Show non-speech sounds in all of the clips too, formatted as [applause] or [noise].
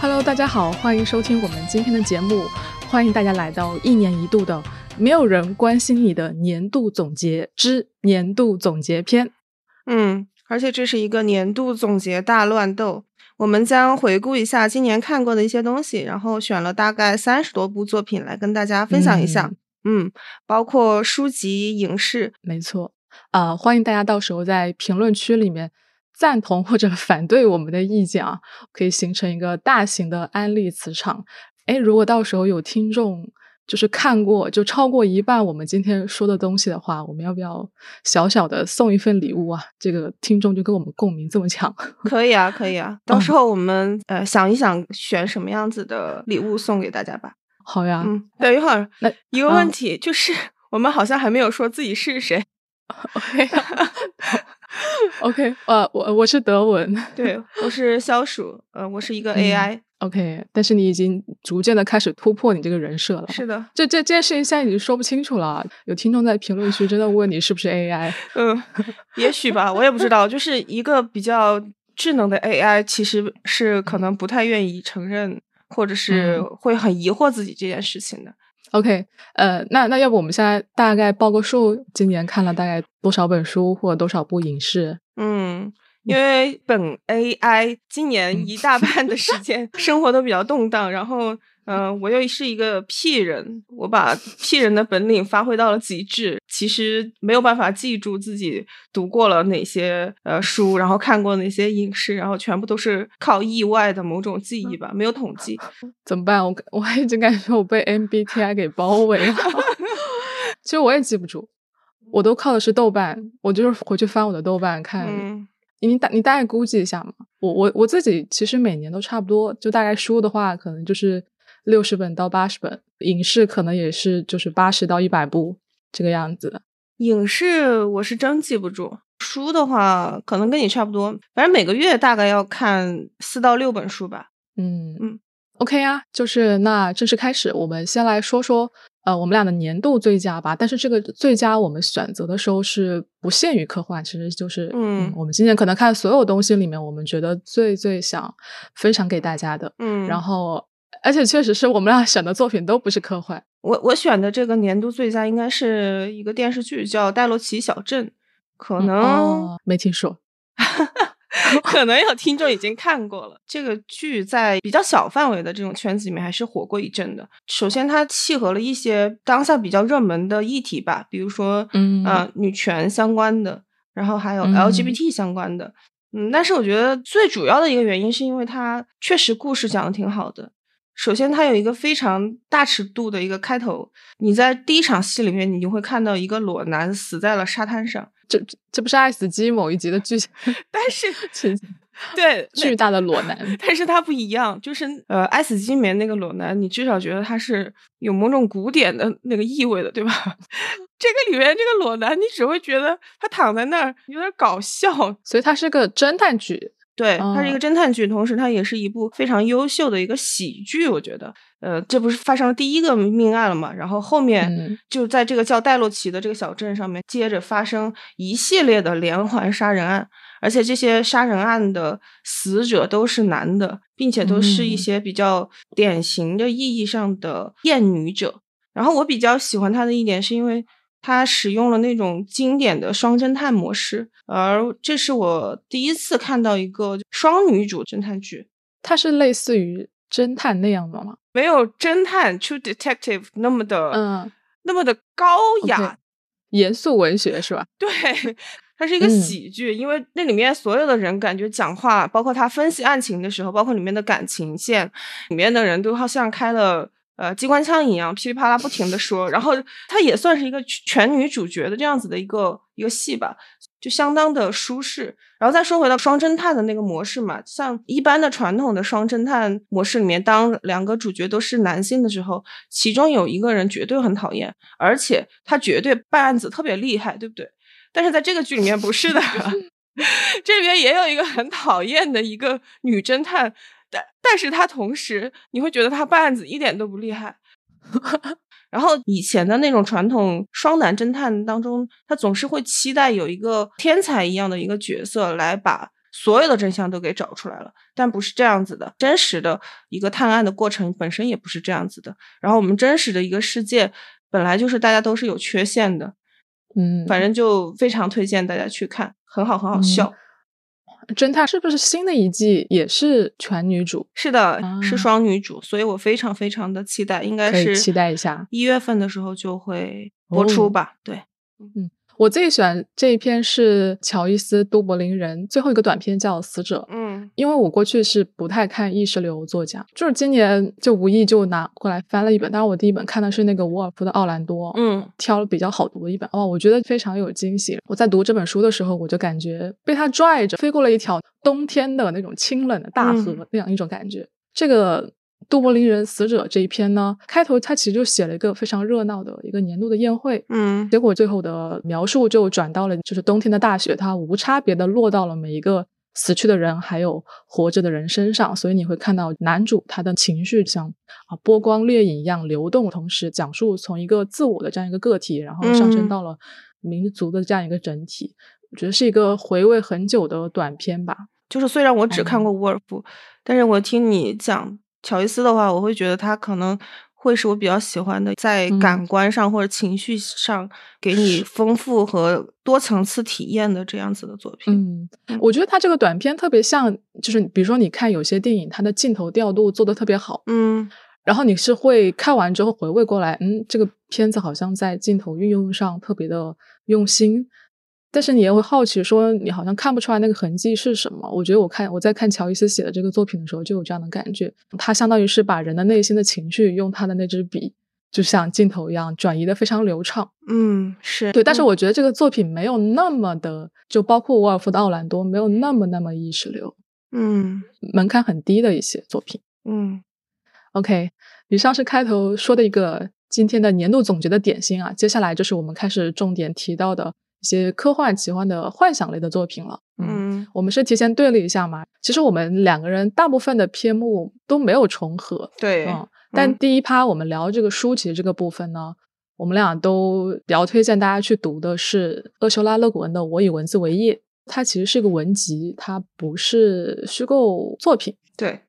Hello，大家好，欢迎收听我们今天的节目。欢迎大家来到一年一度的没有人关心你的年度总结之年度总结篇。嗯，而且这是一个年度总结大乱斗。我们将回顾一下今年看过的一些东西，然后选了大概三十多部作品来跟大家分享一下。嗯，包括书籍、影视，没错。啊，欢迎大家到时候在评论区里面赞同或者 [laughs] 反对我们的意见啊，可以形成一个大型的安利磁场。哎，如果到时候有听众就是看过就超过一半我们今天说的东西的话，我们要不要小小的送一份礼物啊？这个听众就跟我们共鸣这么强，[laughs] 可以啊，可以啊。到时候我们呃想一想选什么样子的礼物送给大家吧。好呀，嗯，等一会儿，那一个问题就是，[laughs] 我们好像还没有说自己是谁。[laughs] OK，OK，呃，我我是德文，对，我是消暑，呃，我是一个 AI。OK，但是你已经逐渐的开始突破你这个人设了。是的，这这这件事情现在已经说不清楚了。有听众在评论区真的问你是不是 AI？嗯，也许吧，我也不知道。就是一个比较智能的 AI，其实是可能不太愿意承认，或者是会很疑惑自己这件事情的。OK，呃，那那要不我们现在大概报个数，今年看了大概多少本书或者多少部影视？嗯。因为本 AI 今年一大半的时间生活都比较动荡，然后，嗯，我又是一个 P 人，我把 P 人的本领发挥到了极致，其实没有办法记住自己读过了哪些呃书，然后看过哪些影视，然后全部都是靠意外的某种记忆吧，没有统计，[laughs] 怎么办？我 [laughs] 我一直感觉我被 MBTI 给包围了，[laughs] 其实我也记不住，我都靠的是豆瓣，我就是回去翻我的豆瓣看。你大你大概估计一下嘛？我我我自己其实每年都差不多，就大概书的话，可能就是六十本到八十本，影视可能也是就是八十到一百部这个样子的。影视我是真记不住，书的话可能跟你差不多，反正每个月大概要看四到六本书吧。嗯嗯，OK 啊，就是那正式开始，我们先来说说。呃，我们俩的年度最佳吧，但是这个最佳我们选择的时候是不限于科幻，其实就是嗯，我们今年可能看所有东西里面，我们觉得最最想分享给大家的，嗯，然后而且确实是我们俩选的作品都不是科幻，我我选的这个年度最佳应该是一个电视剧叫《戴洛奇小镇》，可能没听说。[laughs] 可能有听众已经看过了这个剧，在比较小范围的这种圈子里面还是火过一阵的。首先，它契合了一些当下比较热门的议题吧，比如说，嗯啊，女权相关的，然后还有 LGBT 相关的。嗯，但是我觉得最主要的一个原因是因为它确实故事讲的挺好的。首先，它有一个非常大尺度的一个开头，你在第一场戏里面，你就会看到一个裸男死在了沙滩上。这这不是《爱死机》某一集的剧情，[laughs] 但是 [laughs] 对巨大的裸男，但是它不一样，就是呃，《爱死机》里面那个裸男，你至少觉得他是有某种古典的那个意味的，对吧？[laughs] 这个里面这个裸男，你只会觉得他躺在那儿有点搞笑，所以它是个侦探剧。对，它是一个侦探剧，同时它也是一部非常优秀的一个喜剧。我觉得，呃，这不是发生了第一个命案了嘛？然后后面就在这个叫戴洛奇的这个小镇上面，接着发生一系列的连环杀人案，而且这些杀人案的死者都是男的，并且都是一些比较典型的意义上的厌女者。然后我比较喜欢他的一点是因为。他使用了那种经典的双侦探模式，而这是我第一次看到一个双女主侦探剧。它是类似于侦探那样的吗？没有侦探 True Detective 那么的，嗯，那么的高雅，严肃文学是吧？[laughs] 对，它是一个喜剧，因为那里面所有的人感觉讲话，包括他分析案情的时候，包括里面的感情线，里面的人都好像开了。呃，机关枪一样噼里啪啦不停的说，然后它也算是一个全女主角的这样子的一个一个戏吧，就相当的舒适。然后再说回到双侦探的那个模式嘛，像一般的传统的双侦探模式里面，当两个主角都是男性的时候，其中有一个人绝对很讨厌，而且他绝对办案子特别厉害，对不对？但是在这个剧里面不是的，[laughs] 这里面也有一个很讨厌的一个女侦探。但但是他同时，你会觉得他办案子一点都不厉害。[laughs] 然后以前的那种传统双男侦探当中，他总是会期待有一个天才一样的一个角色来把所有的真相都给找出来了，但不是这样子的。真实的一个探案的过程本身也不是这样子的。然后我们真实的一个世界本来就是大家都是有缺陷的，嗯，反正就非常推荐大家去看，很好，很好笑。侦探是不是新的一季也是全女主？是的，是双女主，所以我非常非常的期待，应该是期待一下一月份的时候就会播出吧？对，嗯。我最喜欢这一篇是乔伊斯·都柏林人最后一个短篇叫《死者》。嗯，因为我过去是不太看意识流作家，就是今年就无意就拿过来翻了一本。当然，我第一本看的是那个伍尔夫的《奥兰多》，嗯，挑了比较好读的一本。哦，我觉得非常有惊喜。我在读这本书的时候，我就感觉被他拽着飞过了一条冬天的那种清冷的大河那样一种感觉。这个。杜柏林人死者这一篇呢，开头他其实就写了一个非常热闹的一个年度的宴会，嗯，结果最后的描述就转到了就是冬天的大雪，它无差别的落到了每一个死去的人还有活着的人身上，所以你会看到男主他的情绪像啊波光掠影一样流动，同时讲述从一个自我的这样一个个体，然后上升到了民族的这样一个整体，我觉得是一个回味很久的短片吧。就是虽然我只看过沃尔夫，但是我听你讲。乔伊斯的话，我会觉得他可能会是我比较喜欢的，在感官上或者情绪上给你丰富和多层次体验的这样子的作品。嗯，我觉得他这个短片特别像，就是比如说你看有些电影，它的镜头调度做的特别好，嗯，然后你是会看完之后回味过来，嗯，这个片子好像在镜头运用上特别的用心。但是你也会好奇，说你好像看不出来那个痕迹是什么？我觉得我看我在看乔伊斯写的这个作品的时候，就有这样的感觉。他相当于是把人的内心的情绪用他的那支笔，就像镜头一样转移的非常流畅。嗯，是对。但是我觉得这个作品没有那么的，就包括沃尔夫的《奥兰多》，没有那么那么意识流。嗯，门槛很低的一些作品。嗯，OK，以上是开头说的一个今天的年度总结的点心啊。接下来就是我们开始重点提到的。一些科幻、奇幻的幻想类的作品了。嗯，我们是提前对了一下嘛。其实我们两个人大部分的篇目都没有重合。对，嗯。但第一趴我们聊这个书籍这个部分呢，我们俩都比较推荐大家去读的是厄修拉·勒古恩的《我以文字为业》，它其实是一个文集，它不是虚构作品。对，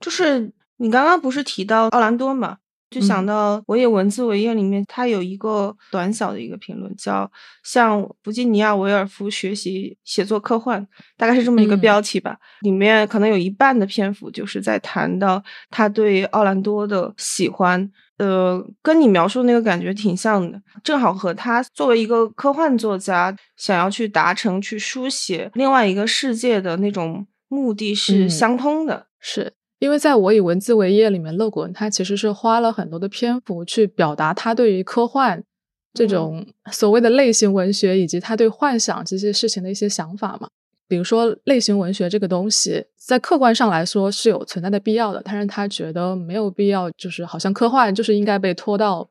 就是你刚刚不是提到奥兰多嘛？就想到我以文字为业里面，它有一个短小的一个评论，叫向弗吉尼亚·维尔夫学习写作科幻，大概是这么一个标题吧。里面可能有一半的篇幅就是在谈到他对奥兰多的喜欢，呃，跟你描述那个感觉挺像的，正好和他作为一个科幻作家想要去达成、去书写另外一个世界的那种目的是相通的，是。因为在我以文字为业里面，勒古恩他其实是花了很多的篇幅去表达他对于科幻这种所谓的类型文学，以及他对幻想这些事情的一些想法嘛。比如说，类型文学这个东西，在客观上来说是有存在的必要的，但是他觉得没有必要，就是好像科幻就是应该被拖到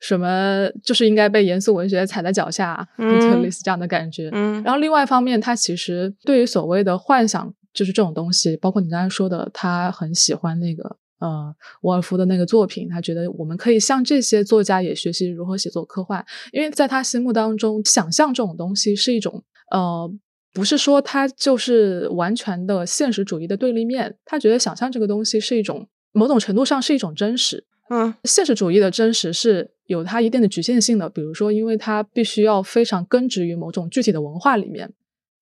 什么，就是应该被严肃文学踩在脚下，[laughs] 就类似这样的感觉。嗯。然后另外一方面，他其实对于所谓的幻想。就是这种东西，包括你刚才说的，他很喜欢那个呃沃尔夫的那个作品，他觉得我们可以向这些作家也学习如何写作科幻，因为在他心目当中，想象这种东西是一种呃，不是说他就是完全的现实主义的对立面，他觉得想象这个东西是一种某种程度上是一种真实，嗯，现实主义的真实是有它一定的局限性的，比如说，因为它必须要非常根植于某种具体的文化里面，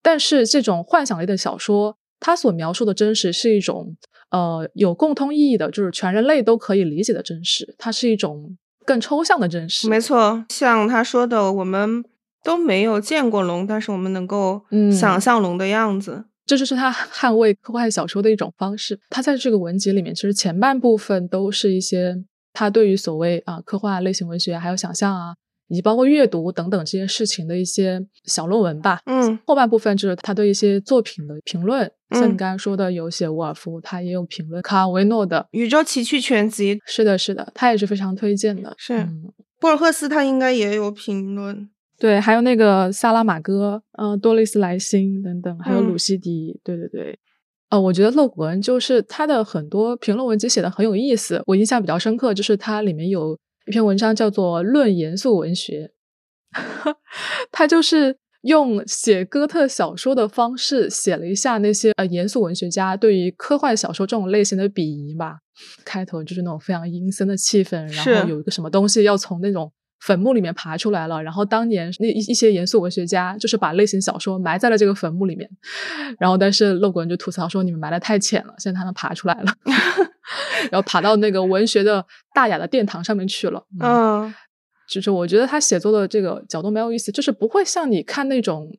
但是这种幻想类的小说。他所描述的真实是一种，呃，有共通意义的，就是全人类都可以理解的真实。它是一种更抽象的真实。没错，像他说的，我们都没有见过龙，但是我们能够想象龙的样子。这就是他 [laughs] 捍卫科幻小说的一种方式。他在这个文集里面，其实前半部分都是一些他对于所谓啊科幻类型文学还有想象啊。以及包括阅读等等这些事情的一些小论文吧。嗯，后半部分就是他对一些作品的评论，像你刚刚说的，有写沃尔夫，他也有评论卡尔维诺的《宇宙奇趣全集》。是的，是的，他也是非常推荐的。是，博尔赫斯他应该也有评论。对，还有那个萨拉玛戈，嗯，多丽斯莱辛等等，还有鲁西迪。对对对，呃，我觉得勒古恩就是他的很多评论文集写的很有意思，我印象比较深刻，就是它里面有。一篇文章叫做《论严肃文学》，[laughs] 他就是用写哥特小说的方式写了一下那些呃严肃文学家对于科幻小说这种类型的鄙夷吧。开头就是那种非常阴森的气氛，然后有一个什么东西要从那种坟墓里面爬出来了。然后当年那一一些严肃文学家就是把类型小说埋在了这个坟墓里面。然后但是乐谷人就吐槽说你们埋的太浅了，现在他们爬出来了，[laughs] 然后爬到那个文学的大雅的殿堂上面去了。嗯。就是我觉得他写作的这个角度没有意思，就是不会像你看那种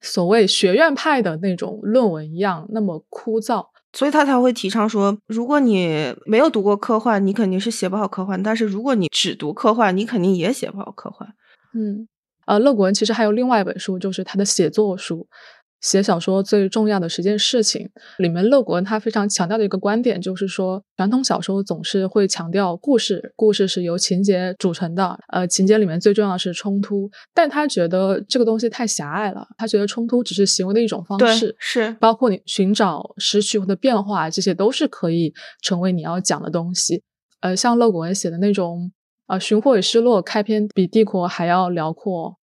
所谓学院派的那种论文一样那么枯燥，所以他才会提倡说，如果你没有读过科幻，你肯定是写不好科幻；但是如果你只读科幻，你肯定也写不好科幻。嗯，呃，乐谷文其实还有另外一本书，就是他的写作书。写小说最重要的十件事情里面，勒古恩他非常强调的一个观点就是说，传统小说总是会强调故事，故事是由情节组成的，呃，情节里面最重要的是冲突。但他觉得这个东西太狭隘了，他觉得冲突只是行为的一种方式，是包括你寻找失去或者变化，这些都是可以成为你要讲的东西。呃，像勒古恩写的那种，呃，《寻获与失落》开篇比帝国还要辽阔。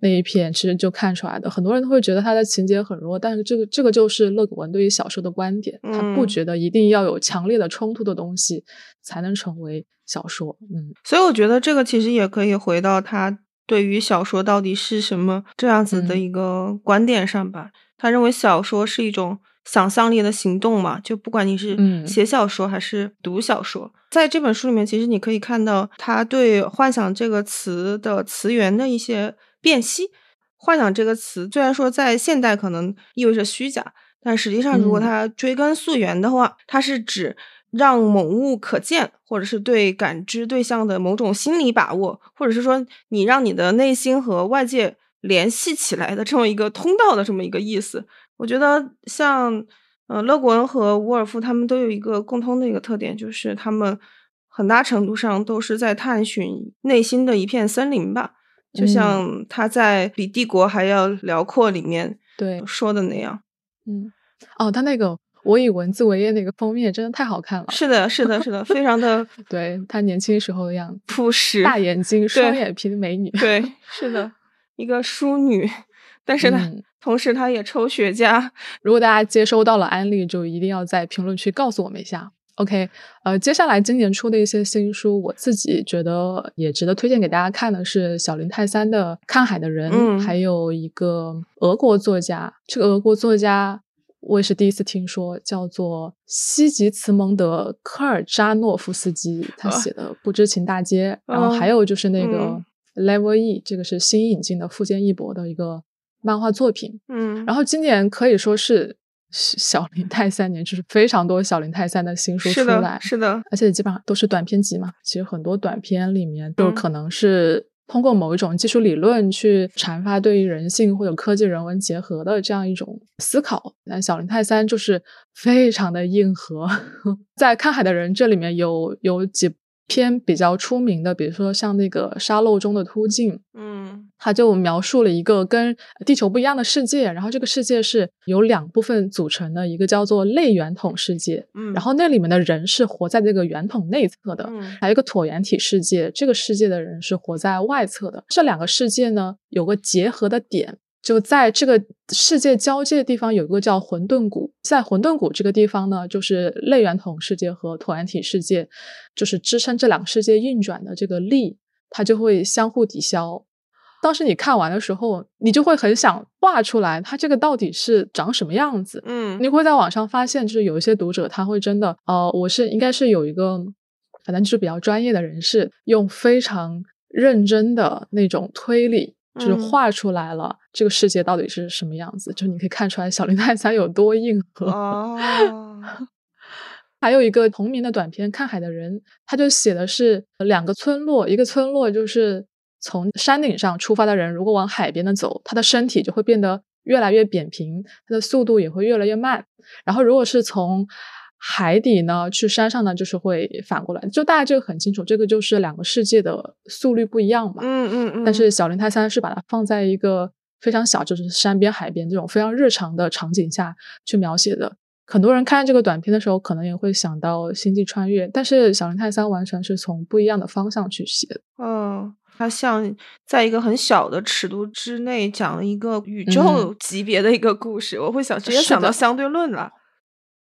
那一篇其实就看出来的，很多人都会觉得他的情节很弱，但是这个这个就是勒古文对于小说的观点，他不觉得一定要有强烈的冲突的东西才能成为小说。嗯，所以我觉得这个其实也可以回到他对于小说到底是什么这样子的一个观点上吧。他认为小说是一种想象力的行动嘛，就不管你是写小说还是读小说，在这本书里面，其实你可以看到他对“幻想”这个词的词源的一些。辨析，幻想这个词虽然说在现代可能意味着虚假，但实际上如果它追根溯源的话，它是指让某物可见，或者是对感知对象的某种心理把握，或者是说你让你的内心和外界联系起来的这么一个通道的这么一个意思。我觉得像呃勒古恩和伍尔夫他们都有一个共通的一个特点，就是他们很大程度上都是在探寻内心的一片森林吧。就像他在比帝国还要辽阔里面对说的那样，嗯，哦，他那个我以文字为业那个封面真的太好看了，是的，是的，是的，非常的 [laughs] 对他年轻时候的样子，朴实，大眼睛，双眼皮的美女，对，是的，一个淑女，但是呢，同时她也抽雪茄。如果大家接收到了安利，就一定要在评论区告诉我们一下。OK，呃，接下来今年出的一些新书，我自己觉得也值得推荐给大家看的是小林泰三的《看海的人》，还有一个俄国作家，这个俄国作家我也是第一次听说，叫做西吉茨蒙德·科尔扎诺夫斯基，他写的《不知情大街》，然后还有就是那个 Level E，这个是新引进的富坚义博的一个漫画作品，嗯，然后今年可以说是。小林泰三年就是非常多小林泰三的新书出来，是的，而且基本上都是短篇集嘛。其实很多短篇里面都可能是通过某一种技术理论去阐发对于人性或者科技人文结合的这样一种思考。那小林泰三就是非常的硬核，[laughs] 在看海的人这里面有有几。篇比较出名的，比如说像那个沙漏中的突进，嗯，他就描述了一个跟地球不一样的世界，然后这个世界是由两部分组成的，一个叫做类圆筒世界，嗯，然后那里面的人是活在这个圆筒内侧的，嗯，还有一个椭圆体世界，这个世界的人是活在外侧的，这两个世界呢有个结合的点。就在这个世界交界的地方，有一个叫混沌谷。在混沌谷这个地方呢，就是类圆筒世界和椭圆体世界，就是支撑这两个世界运转的这个力，它就会相互抵消。当时你看完的时候，你就会很想画出来，它这个到底是长什么样子？嗯，你会在网上发现，就是有一些读者他会真的，呃，我是应该是有一个，反正就是比较专业的人士，用非常认真的那种推理。就是画出来了，这个世界到底是什么样子？就你可以看出来小林泰三有多硬核。哦，[laughs] 还有一个同名的短片《看海的人》，他就写的是两个村落，一个村落就是从山顶上出发的人，如果往海边的走，他的身体就会变得越来越扁平，他的速度也会越来越慢。然后如果是从海底呢，去山上呢，就是会反过来，就大家这个很清楚，这个就是两个世界的速率不一样嘛。嗯嗯嗯。但是小林泰三是把它放在一个非常小，就是山边、海边这种非常日常的场景下去描写的。很多人看这个短片的时候，可能也会想到星际穿越，但是小林泰三完全是从不一样的方向去写的。嗯，它像在一个很小的尺度之内讲了一个宇宙级别的一个故事，我会想直接想到相对论了。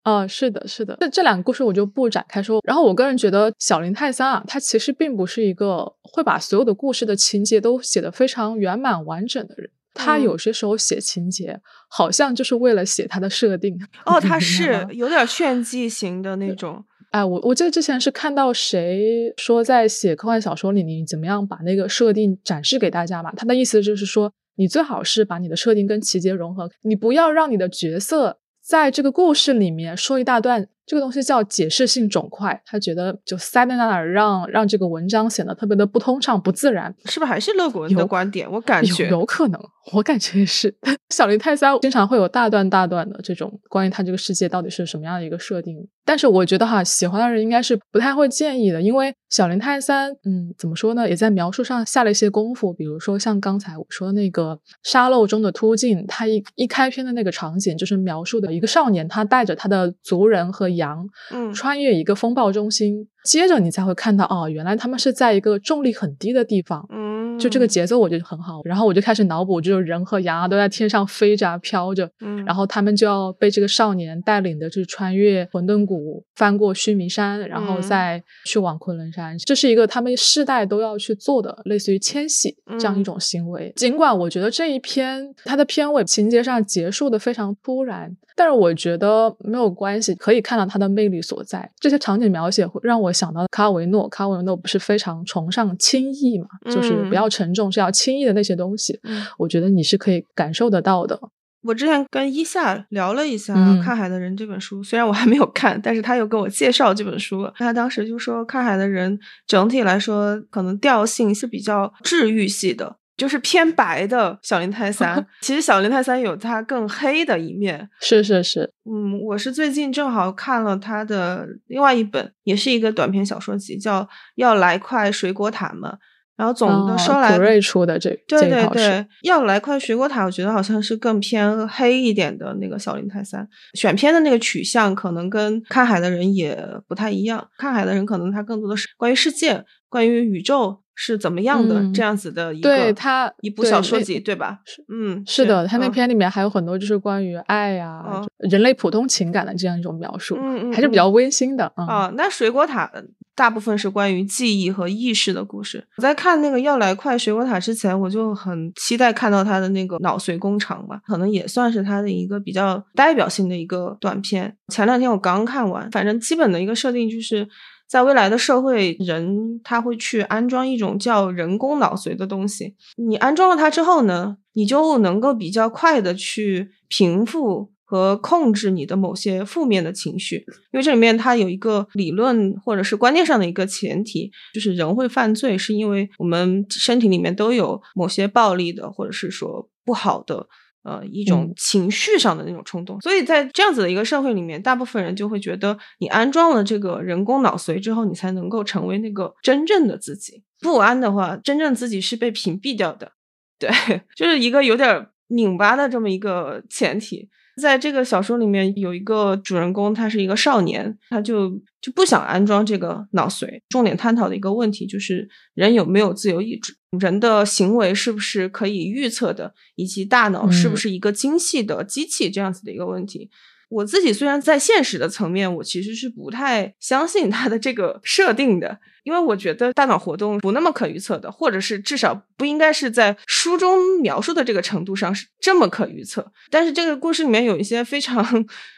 哦，是的，是的，这这两个故事我就不展开说。然后我个人觉得小林泰三啊，他其实并不是一个会把所有的故事的情节都写得非常圆满完整的人。他有些时候写情节，好像就是为了写他的设定。哦，他 [laughs] 是有点炫技型的那种。哎，我我记得之前是看到谁说在写科幻小说里，你怎么样把那个设定展示给大家嘛？他的意思就是说，你最好是把你的设定跟情节融合，你不要让你的角色。在这个故事里面说一大段，这个东西叫解释性肿块，他觉得就塞在那儿，让让这个文章显得特别的不通畅、不自然，是不是还是乐观的观点？我感觉有可能。我感觉是 [laughs] 小林泰三经常会有大段大段的这种关于他这个世界到底是什么样的一个设定，但是我觉得哈，喜欢的人应该是不太会介意的，因为小林泰三，嗯，怎么说呢，也在描述上下了一些功夫，比如说像刚才我说的那个沙漏中的突进，他一一开篇的那个场景就是描述的一个少年，他带着他的族人和羊，嗯，穿越一个风暴中心。接着你才会看到，哦，原来他们是在一个重力很低的地方，嗯，就这个节奏我觉得很好。然后我就开始脑补，就是人和羊啊都在天上飞着、飘着，嗯，然后他们就要被这个少年带领的，就是穿越混沌谷，翻过须弥山，然后再去往昆仑山。这是一个他们世代都要去做的，类似于迁徙这样一种行为。尽管我觉得这一篇它的片尾情节上结束的非常突然。但是我觉得没有关系，可以看到它的魅力所在。这些场景描写会让我想到卡维诺，卡维诺不是非常崇尚轻易嘛，就是不要沉重，是要轻易的那些东西。我觉得你是可以感受得到的。我之前跟伊夏聊了一下《看海的人》这本书，虽然我还没有看，但是他又给我介绍这本书。他当时就说，《看海的人》整体来说可能调性是比较治愈系的。就是偏白的小林泰三，[laughs] 其实小林泰三有他更黑的一面。是是是，嗯，我是最近正好看了他的另外一本，也是一个短篇小说集，叫《要来块水果塔》嘛。然后总的说来，普瑞出的这对对对，要来块水果塔，我觉得好像是更偏黑一点的那个小林泰三。选片的那个取向可能跟看海的人也不太一样，看海的人可能他更多的是关于世界，关于宇宙。是怎么样的这样子的一个对他一部小说集对吧？嗯，是的，他那篇里面还有很多就是关于爱呀、人类普通情感的这样一种描述，嗯嗯，还是比较温馨的啊。那水果塔大部分是关于记忆和意识的故事。我在看那个要来快水果塔之前，我就很期待看到他的那个脑髓工厂吧，可能也算是他的一个比较代表性的一个短片。前两天我刚看完，反正基本的一个设定就是。在未来的社会，人他会去安装一种叫人工脑髓的东西。你安装了它之后呢，你就能够比较快的去平复和控制你的某些负面的情绪。因为这里面它有一个理论或者是观念上的一个前提，就是人会犯罪是因为我们身体里面都有某些暴力的或者是说不好的。呃，一种情绪上的那种冲动，所以在这样子的一个社会里面，大部分人就会觉得，你安装了这个人工脑髓之后，你才能够成为那个真正的自己。不安的话，真正自己是被屏蔽掉的。对，[laughs] 就是一个有点拧巴的这么一个前提。在这个小说里面，有一个主人公，他是一个少年，他就就不想安装这个脑髓。重点探讨的一个问题就是，人有没有自由意志？人的行为是不是可以预测的？以及大脑是不是一个精细的机器？这样子的一个问题。我自己虽然在现实的层面，我其实是不太相信它的这个设定的，因为我觉得大脑活动不那么可预测的，或者是至少不应该是在书中描述的这个程度上是这么可预测。但是这个故事里面有一些非常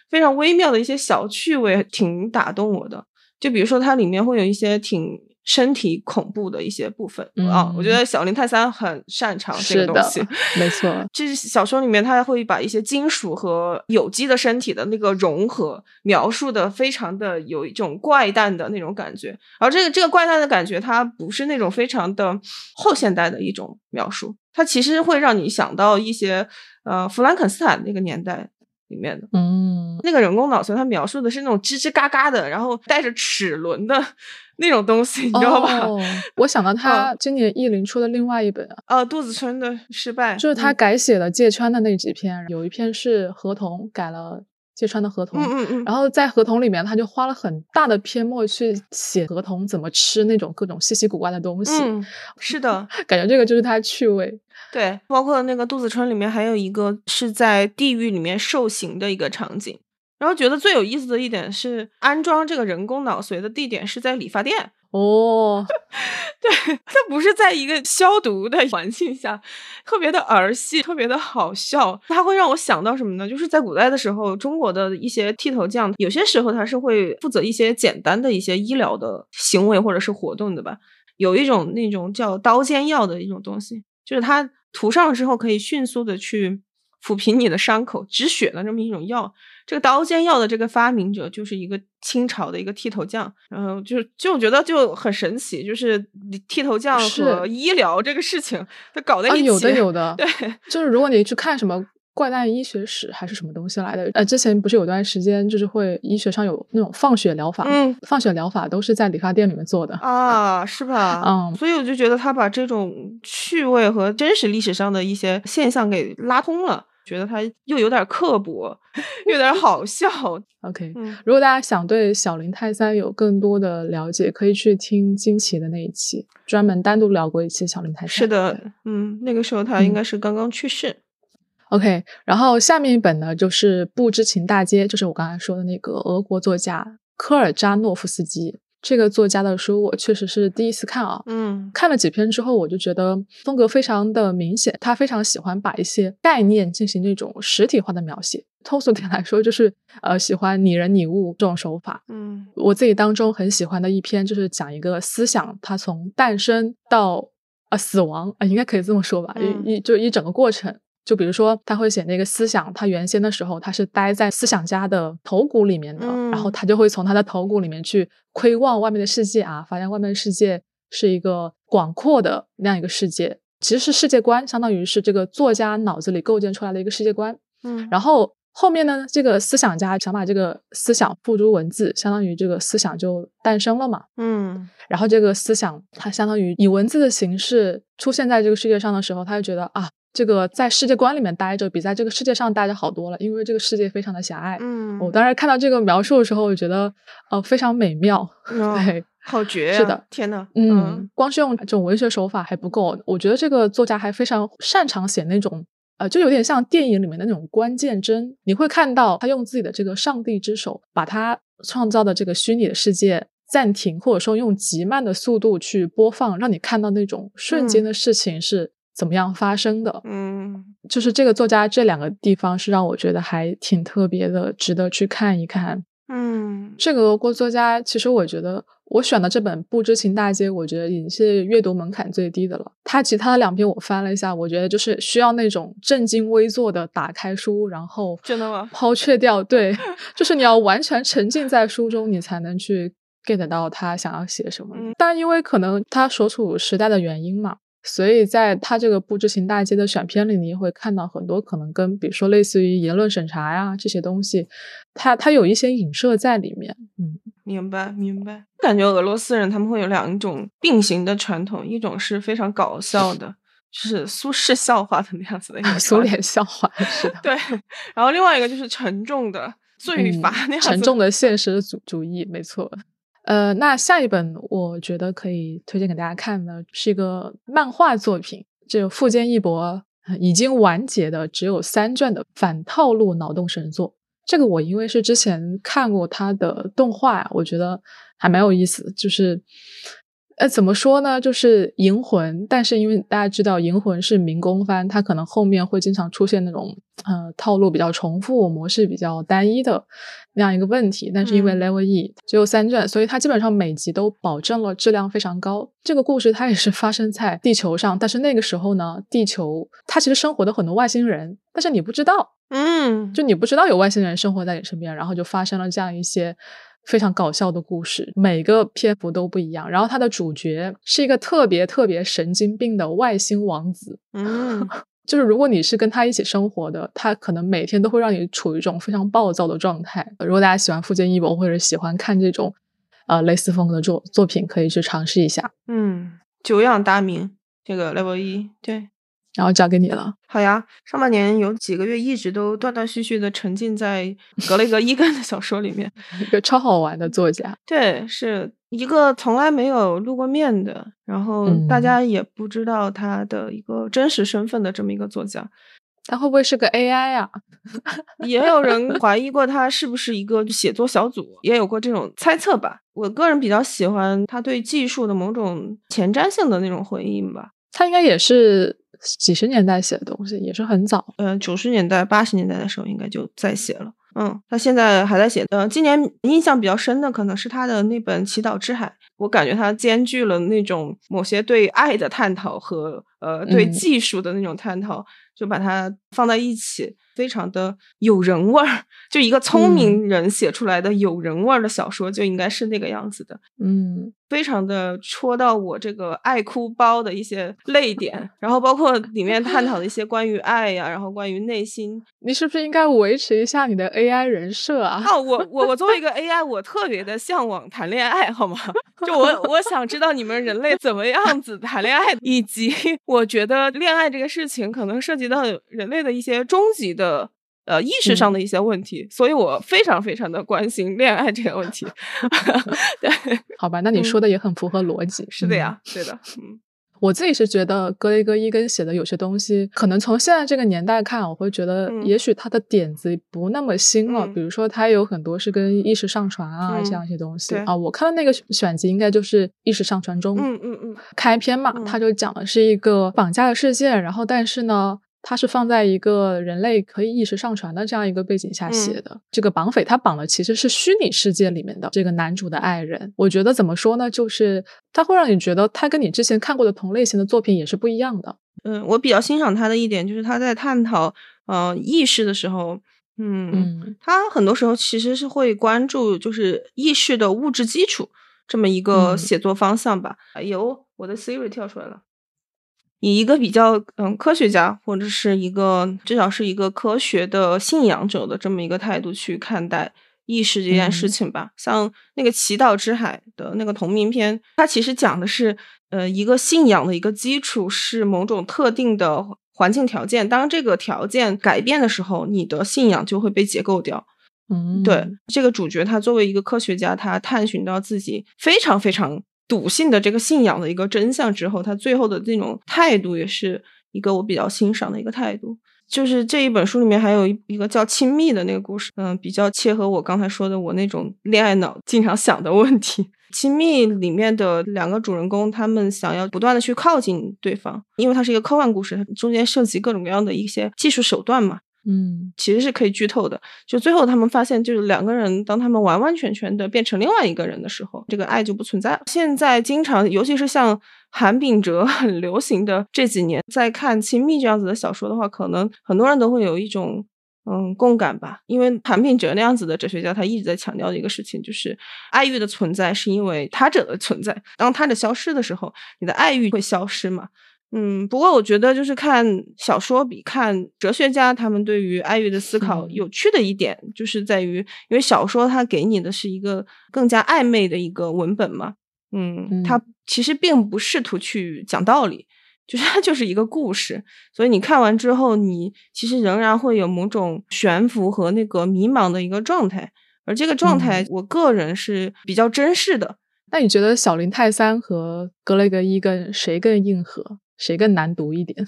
非常微妙的一些小趣味，挺打动我的。就比如说它里面会有一些挺。身体恐怖的一些部分。啊，我觉得小林泰三很擅长这个东西，没错。这是小说里面他会把一些金属和有机的身体的那个融合描述的非常的有一种怪诞的那种感觉，而这个这个怪诞的感觉，它不是那种非常的后现代的一种描述，它其实会让你想到一些呃弗兰肯斯坦那个年代里面的，嗯，那个人工脑髓，它描述的是那种吱吱嘎嘎的，然后带着齿轮的。[laughs] 那种东西，你知道吧？[laughs] 我想到他今年译林出的另外一本啊，杜子春的失败，就是他改写了芥川的那几篇，有一篇是合同改了芥川的合同，嗯嗯嗯，然后在合同里面，他就花了很大的篇墨去写合同怎么吃那种各种稀奇古怪的东西。嗯，是的，[laughs] 感觉这个就是他趣味。对，包括那个杜子春里面还有一个是在地狱里面受刑的一个场景。然后觉得最有意思的一点是，安装这个人工脑髓的地点是在理发店 [laughs] 哦，对，它不是在一个消毒的环境下，特别的儿戏，特别的好笑。它会让我想到什么呢？就是在古代的时候，中国的一些剃头匠，有些时候他是会负责一些简单的一些医疗的行为或者是活动的吧。有一种那种叫刀尖药的一种东西，就是它涂上之后可以迅速的去抚平你的伤口、止血的这么一种药。这个刀尖药的这个发明者就是一个清朝的一个剃头匠，然后就就我觉得就很神奇，就是剃头匠和医疗这个事情，他搞在一起。有的有 [laughs] 的，对，就是如果你去看什么怪诞医学史还是什么东西来的，呃，之前不是有段时间就是会医学上有那种放血疗法，嗯，放血疗法都是在理发店里面做的啊，是吧？嗯，所以我就觉得他把这种趣味和真实历史上的一些现象给拉通了。觉得他又有点刻薄，有点好笑。[laughs] OK，如果大家想对小林泰三有更多的了解，可以去听金奇的那一期，专门单独聊过一期小林泰三。是的，嗯，那个时候他应该是刚刚去世。OK，然后下面一本呢，就是《不知情大街》，就是我刚才说的那个俄国作家科尔扎诺夫斯基。这个作家的书我确实是第一次看啊，嗯，看了几篇之后，我就觉得风格非常的明显，他非常喜欢把一些概念进行那种实体化的描写。通俗点来说，就是呃喜欢拟人拟物这种手法。嗯，我自己当中很喜欢的一篇就是讲一个思想，它从诞生到啊死亡啊，应该可以这么说吧，一一就一整个过程。就比如说，他会写那个思想，他原先的时候他是待在思想家的头骨里面的，然后他就会从他的头骨里面去窥望外面的世界啊，发现外面的世界是一个广阔的那样一个世界，其实是世界观，相当于是这个作家脑子里构建出来的一个世界观。嗯，然后后面呢，这个思想家想把这个思想付诸文字，相当于这个思想就诞生了嘛。嗯，然后这个思想它相当于以文字的形式出现在这个世界上的时候，他就觉得啊。这个在世界观里面待着，比在这个世界上待着好多了，因为这个世界非常的狭隘。嗯，我当时看到这个描述的时候，我觉得呃非常美妙。[laughs] 对，好绝，是的，天呐，嗯，光是用这种文学手法还不够，我觉得这个作家还非常擅长写那种呃，就有点像电影里面的那种关键帧。你会看到他用自己的这个上帝之手，把他创造的这个虚拟的世界暂停，或者说用极慢的速度去播放，让你看到那种瞬间的事情是。怎么样发生的？嗯，就是这个作家这两个地方是让我觉得还挺特别的，值得去看一看。嗯，这个俄国作家，其实我觉得我选的这本《不知情大街》，我觉得已经是阅读门槛最低的了。他其他的两篇我翻了一下，我觉得就是需要那种正襟危坐的打开书，然后真的吗？抛却掉，对，[laughs] 就是你要完全沉浸在书中，你才能去 get 到他想要写什么。但因为可能他所处时代的原因嘛。所以，在他这个不知情大街的选片里，你也会看到很多可能跟，比如说类似于言论审查呀这些东西，它它有一些影射在里面。嗯，明白明白。感觉俄罗斯人他们会有两种并行的传统，一种是非常搞笑的，就是苏式笑话的那样子的一个苏联笑话，是的。[laughs] 对，然后另外一个就是沉重的罪与罚那样沉重的现实主主义，没错。呃，那下一本我觉得可以推荐给大家看的是一个漫画作品，这个富坚义博已经完结的只有三卷的反套路脑洞神作。这个我因为是之前看过他的动画，我觉得还蛮有意思，就是。呃，怎么说呢？就是《银魂》，但是因为大家知道《银魂》是民工番，它可能后面会经常出现那种呃套路比较重复、模式比较单一的那样一个问题。但是因为 Level E 只有三卷，所以它基本上每集都保证了质量非常高。这个故事它也是发生在地球上，但是那个时候呢，地球它其实生活的很多外星人，但是你不知道，嗯，就你不知道有外星人生活在你身边，然后就发生了这样一些。非常搞笑的故事，每个篇幅都不一样。然后它的主角是一个特别特别神经病的外星王子。嗯，[laughs] 就是如果你是跟他一起生活的，他可能每天都会让你处于一种非常暴躁的状态。如果大家喜欢富坚义博或者喜欢看这种呃类似风格的作作品，可以去尝试一下。嗯，久仰大名，这个 Level 一对。然后交给你了。好呀，上半年有几个月一直都断断续续的沉浸在格雷格·伊根的小说里面，一个超好玩的作家。对，是一个从来没有露过面的，然后大家也不知道他的一个真实身份的这么一个作家。他会不会是个 AI 啊？也有人 [laughs] 怀疑过他是不是一个写作小组，也有过这种猜测吧。我个人比较喜欢他对技术的某种前瞻性的那种回应吧。他应该也是几十年代写的东西，也是很早。嗯，九十年代、八十年代的时候应该就在写了。嗯，他现在还在写。嗯，今年印象比较深的可能是他的那本《祈祷之海》，我感觉他兼具了那种某些对爱的探讨和呃对技术的那种探讨。就把它放在一起，非常的有人味儿。就一个聪明人写出来的有人味儿的小说，就应该是那个样子的。嗯。非常的戳到我这个爱哭包的一些泪点，然后包括里面探讨的一些关于爱呀，然后关于内心，你是不是应该维持一下你的 AI 人设啊？哦，我我我作为一个 AI，我特别的向往谈恋爱，好吗？就我我想知道你们人类怎么样子谈恋爱，以及我觉得恋爱这个事情可能涉及到人类的一些终极的。呃，意识上的一些问题，所以我非常非常的关心恋爱这个问题。[laughs] 对，好吧，那你说的也很符合逻辑。是的呀，对的。嗯，我自己是觉得格雷戈伊根写的有些东西，可能从现在这个年代看，我会觉得也许他的点子不那么新了。比如说，他有很多是跟意识上传啊这样一些东西啊。我看到那个选集应该就是意识上传中。嗯嗯嗯。开篇嘛，他就讲的是一个绑架的事件，然后但是呢。它是放在一个人类可以意识上传的这样一个背景下写的。这个绑匪他绑的其实是虚拟世界里面的这个男主的爱人。我觉得怎么说呢？就是他会让你觉得他跟你之前看过的同类型的作品也是不一样的。嗯，我比较欣赏他的一点就是他在探讨呃意识的时候，嗯，他很多时候其实是会关注就是意识的物质基础这么一个写作方向吧。哎呦，我的 Siri 跳出来了。以一个比较嗯科学家或者是一个至少是一个科学的信仰者的这么一个态度去看待意识这件事情吧。像那个《祈祷之海》的那个同名片，它其实讲的是呃一个信仰的一个基础是某种特定的环境条件，当这个条件改变的时候，你的信仰就会被解构掉。嗯，对，这个主角他作为一个科学家，他探寻到自己非常非常。笃信的这个信仰的一个真相之后，他最后的这种态度也是一个我比较欣赏的一个态度。就是这一本书里面还有一一个叫亲密的那个故事，嗯，比较切合我刚才说的我那种恋爱脑经常想的问题。亲密里面的两个主人公，他们想要不断的去靠近对方，因为它是一个科幻故事，中间涉及各种各样的一些技术手段嘛。嗯，其实是可以剧透的。就最后他们发现，就是两个人，当他们完完全全的变成另外一个人的时候，这个爱就不存在了。现在经常，尤其是像韩炳哲很流行的这几年，在看《亲密》这样子的小说的话，可能很多人都会有一种嗯共感吧。因为韩炳哲那样子的哲学家，他一直在强调的一个事情，就是爱欲的存在是因为他者的存在。当他者消失的时候，你的爱欲会消失嘛？嗯，不过我觉得就是看小说比看哲学家他们对于爱欲的思考有趣的一点，就是在于，因为小说它给你的是一个更加暧昧的一个文本嘛，嗯，它其实并不试图去讲道理，就是它就是一个故事，所以你看完之后，你其实仍然会有某种悬浮和那个迷茫的一个状态，而这个状态，我个人是比较珍视的。那你觉得小林泰三和格雷格伊根谁更硬核？谁更难读一点？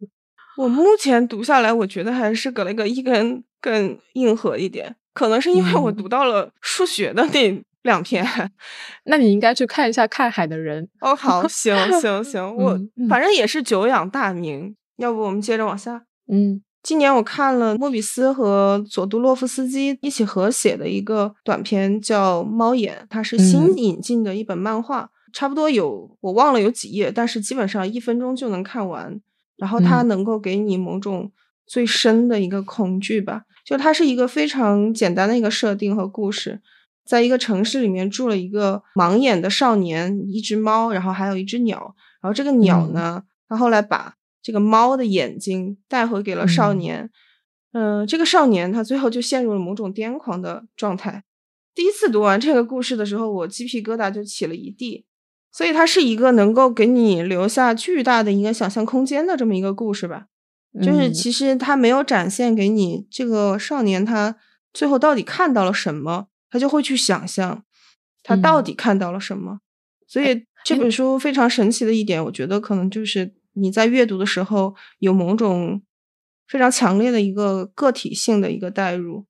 [laughs] 我目前读下来，我觉得还是格雷格伊根更硬核一点。可能是因为我读到了数学的那两篇。[laughs] 那你应该去看一下《看海的人》。哦，好，行行 [laughs] 行，我反正也是久仰大名。要不我们接着往下？嗯，今年我看了莫比斯和佐杜洛夫斯基一起合写的一个短片，叫《猫眼》，它是新引进的一本漫画。差不多有我忘了有几页，但是基本上一分钟就能看完。然后它能够给你某种最深的一个恐惧吧。就它是一个非常简单的一个设定和故事，在一个城市里面住了一个盲眼的少年，一只猫，然后还有一只鸟。然后这个鸟呢，它后来把这个猫的眼睛带回给了少年。嗯，这个少年他最后就陷入了某种癫狂的状态。第一次读完这个故事的时候，我鸡皮疙瘩就起了一地。所以它是一个能够给你留下巨大的一个想象空间的这么一个故事吧。就是其实它没有展现给你这个少年他最后到底看到了什么，他就会去想象他到底看到了什么。所以这本书非常神奇的一点，我觉得可能就是你在阅读的时候有某种非常强烈的一个个体性的一个代入，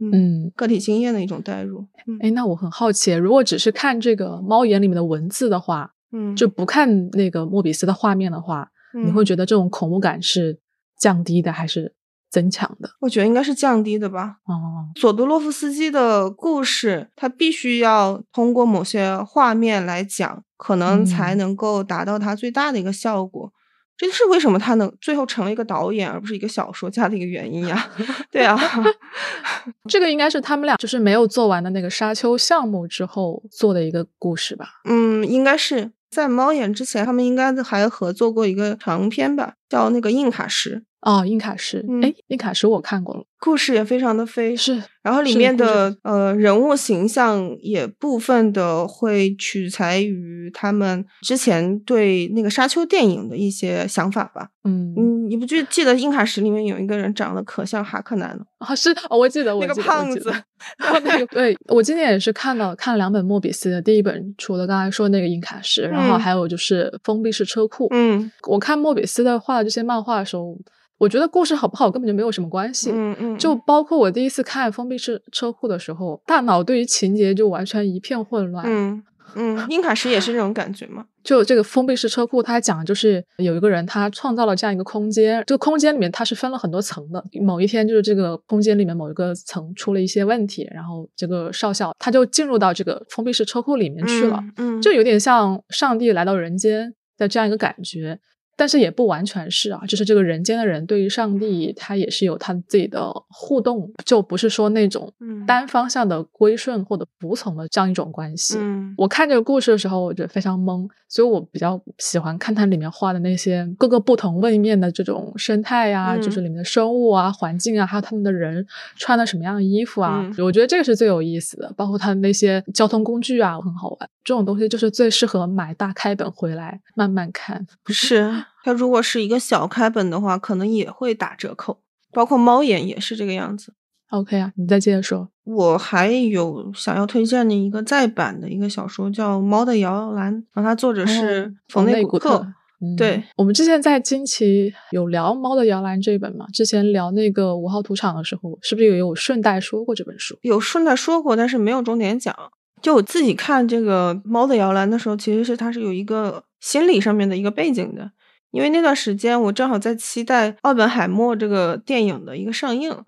嗯，个体经验的一种代入。哎，那我很好奇，如果只是看这个《猫眼》里面的文字的话，嗯，就不看那个莫比斯的画面的话，你会觉得这种恐怖感是降低的还是增强的？我觉得应该是降低的吧。哦，佐多洛夫斯基的故事，他必须要通过某些画面来讲，可能才能够达到他最大的一个效果。这就是为什么他能最后成了一个导演，而不是一个小说家的一个原因呀。[laughs] 对啊，[laughs] 这个应该是他们俩就是没有做完的那个沙丘项目之后做的一个故事吧？嗯，应该是在猫眼之前，他们应该还合作过一个长篇吧，叫那个印卡石。哦，印卡石，哎，印卡石我看过了，故事也非常的飞，是，然后里面的呃人物形象也部分的会取材于他们之前对那个沙丘电影的一些想法吧。嗯嗯，你不记记得印卡石里面有一个人长得可像哈克南了啊？是，我记得，[laughs] 那个胖子，[laughs] 然后那个对我今天也是看了看了两本莫比斯的第一本，除了刚才说那个印卡石，然后还有就是封闭式车库。嗯，我看莫比斯的画的这些漫画的时候。我觉得故事好不好根本就没有什么关系，嗯嗯，就包括我第一次看封闭式车库的时候，大脑对于情节就完全一片混乱，嗯嗯，英卡什也是这种感觉吗？就这个封闭式车库，它讲的就是有一个人他创造了这样一个空间，这个空间里面它是分了很多层的，某一天就是这个空间里面某一个层出了一些问题，然后这个少校他就进入到这个封闭式车库里面去了，嗯，就有点像上帝来到人间的这样一个感觉。但是也不完全是啊，就是这个人间的人对于上帝，他也是有他自己的互动，就不是说那种单方向的归顺或者服从的这样一种关系。我看这个故事的时候，我觉得非常懵，所以我比较喜欢看它里面画的那些各个不同位面的这种生态呀，就是里面的生物啊、环境啊，还有他们的人穿的什么样的衣服啊，我觉得这个是最有意思的。包括他的那些交通工具啊，很好玩。这种东西就是最适合买大开本回来慢慢看，[laughs] 是。它如果是一个小开本的话，可能也会打折扣，包括猫眼也是这个样子。OK 啊，你再接着说。我还有想要推荐的一个再版的一个小说，叫《猫的摇篮》，然后它作者是冯内古特。对，我们之前在惊奇有聊《猫的摇篮》这一本嘛？之前聊那个五号土场的时候，是不是也有顺带说过这本书？有顺带说过，但是没有重点讲。就我自己看这个《猫的摇篮》的时候，其实是它是有一个心理上面的一个背景的。因为那段时间我正好在期待奥本海默这个电影的一个上映，《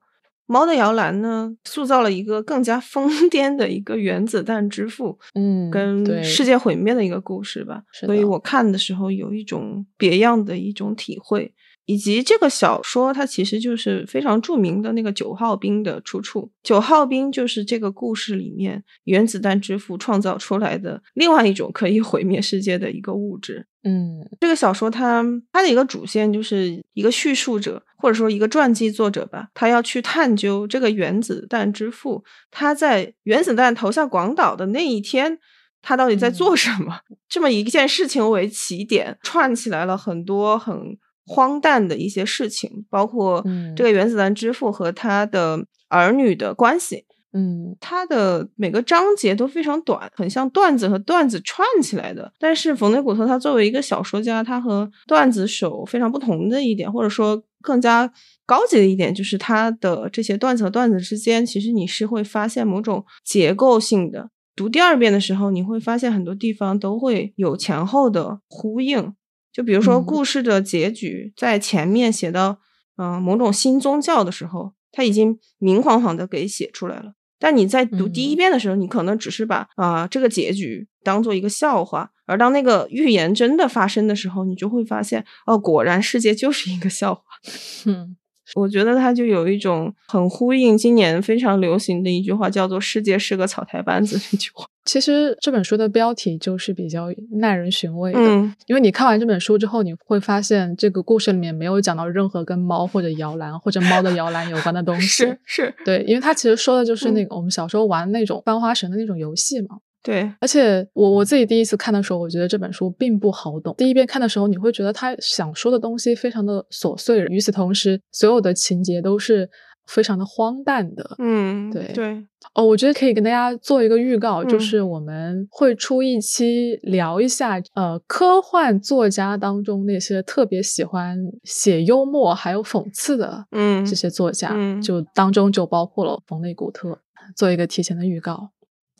猫的摇篮》呢塑造了一个更加疯 [laughs] 癫的一个原子弹之父，嗯，跟世界毁灭的一个故事吧。所以我看的时候有一种别样的一种体会。以及这个小说，它其实就是非常著名的那个九号兵的出处。九号兵就是这个故事里面原子弹之父创造出来的另外一种可以毁灭世界的一个物质。嗯，这个小说它它的一个主线就是一个叙述者或者说一个传记作者吧，他要去探究这个原子弹之父他在原子弹投下广岛的那一天，他到底在做什么？[laughs] 这么一件事情为起点，串起来了很多很。荒诞的一些事情，包括这个原子弹之父和他的儿女的关系。嗯，他的每个章节都非常短，很像段子和段子串起来的。但是冯内古特他作为一个小说家，他和段子手非常不同的一点，或者说更加高级的一点，就是他的这些段子和段子之间，其实你是会发现某种结构性的。读第二遍的时候，你会发现很多地方都会有前后的呼应。就比如说，故事的结局在前面写到，嗯，某种新宗教的时候，他已经明晃晃的给写出来了。但你在读第一遍的时候，你可能只是把啊这个结局当做一个笑话，而当那个预言真的发生的时候，你就会发现，哦，果然世界就是一个笑话。[laughs] 嗯。我觉得它就有一种很呼应今年非常流行的一句话，叫做“世界是个草台班子”这句话。其实这本书的标题就是比较耐人寻味的，因为你看完这本书之后，你会发现这个故事里面没有讲到任何跟猫或者摇篮或者猫的摇篮有关的东西。[laughs] 是是，对，因为它其实说的就是那个我们小时候玩那种翻花绳的那种游戏嘛。对，而且我我自己第一次看的时候，我觉得这本书并不好懂。第一遍看的时候，你会觉得他想说的东西非常的琐碎，与此同时，所有的情节都是非常的荒诞的。嗯，对对。哦，我觉得可以跟大家做一个预告，就是我们会出一期聊一下，呃，科幻作家当中那些特别喜欢写幽默还有讽刺的，嗯，这些作家，就当中就包括了冯内古特，做一个提前的预告。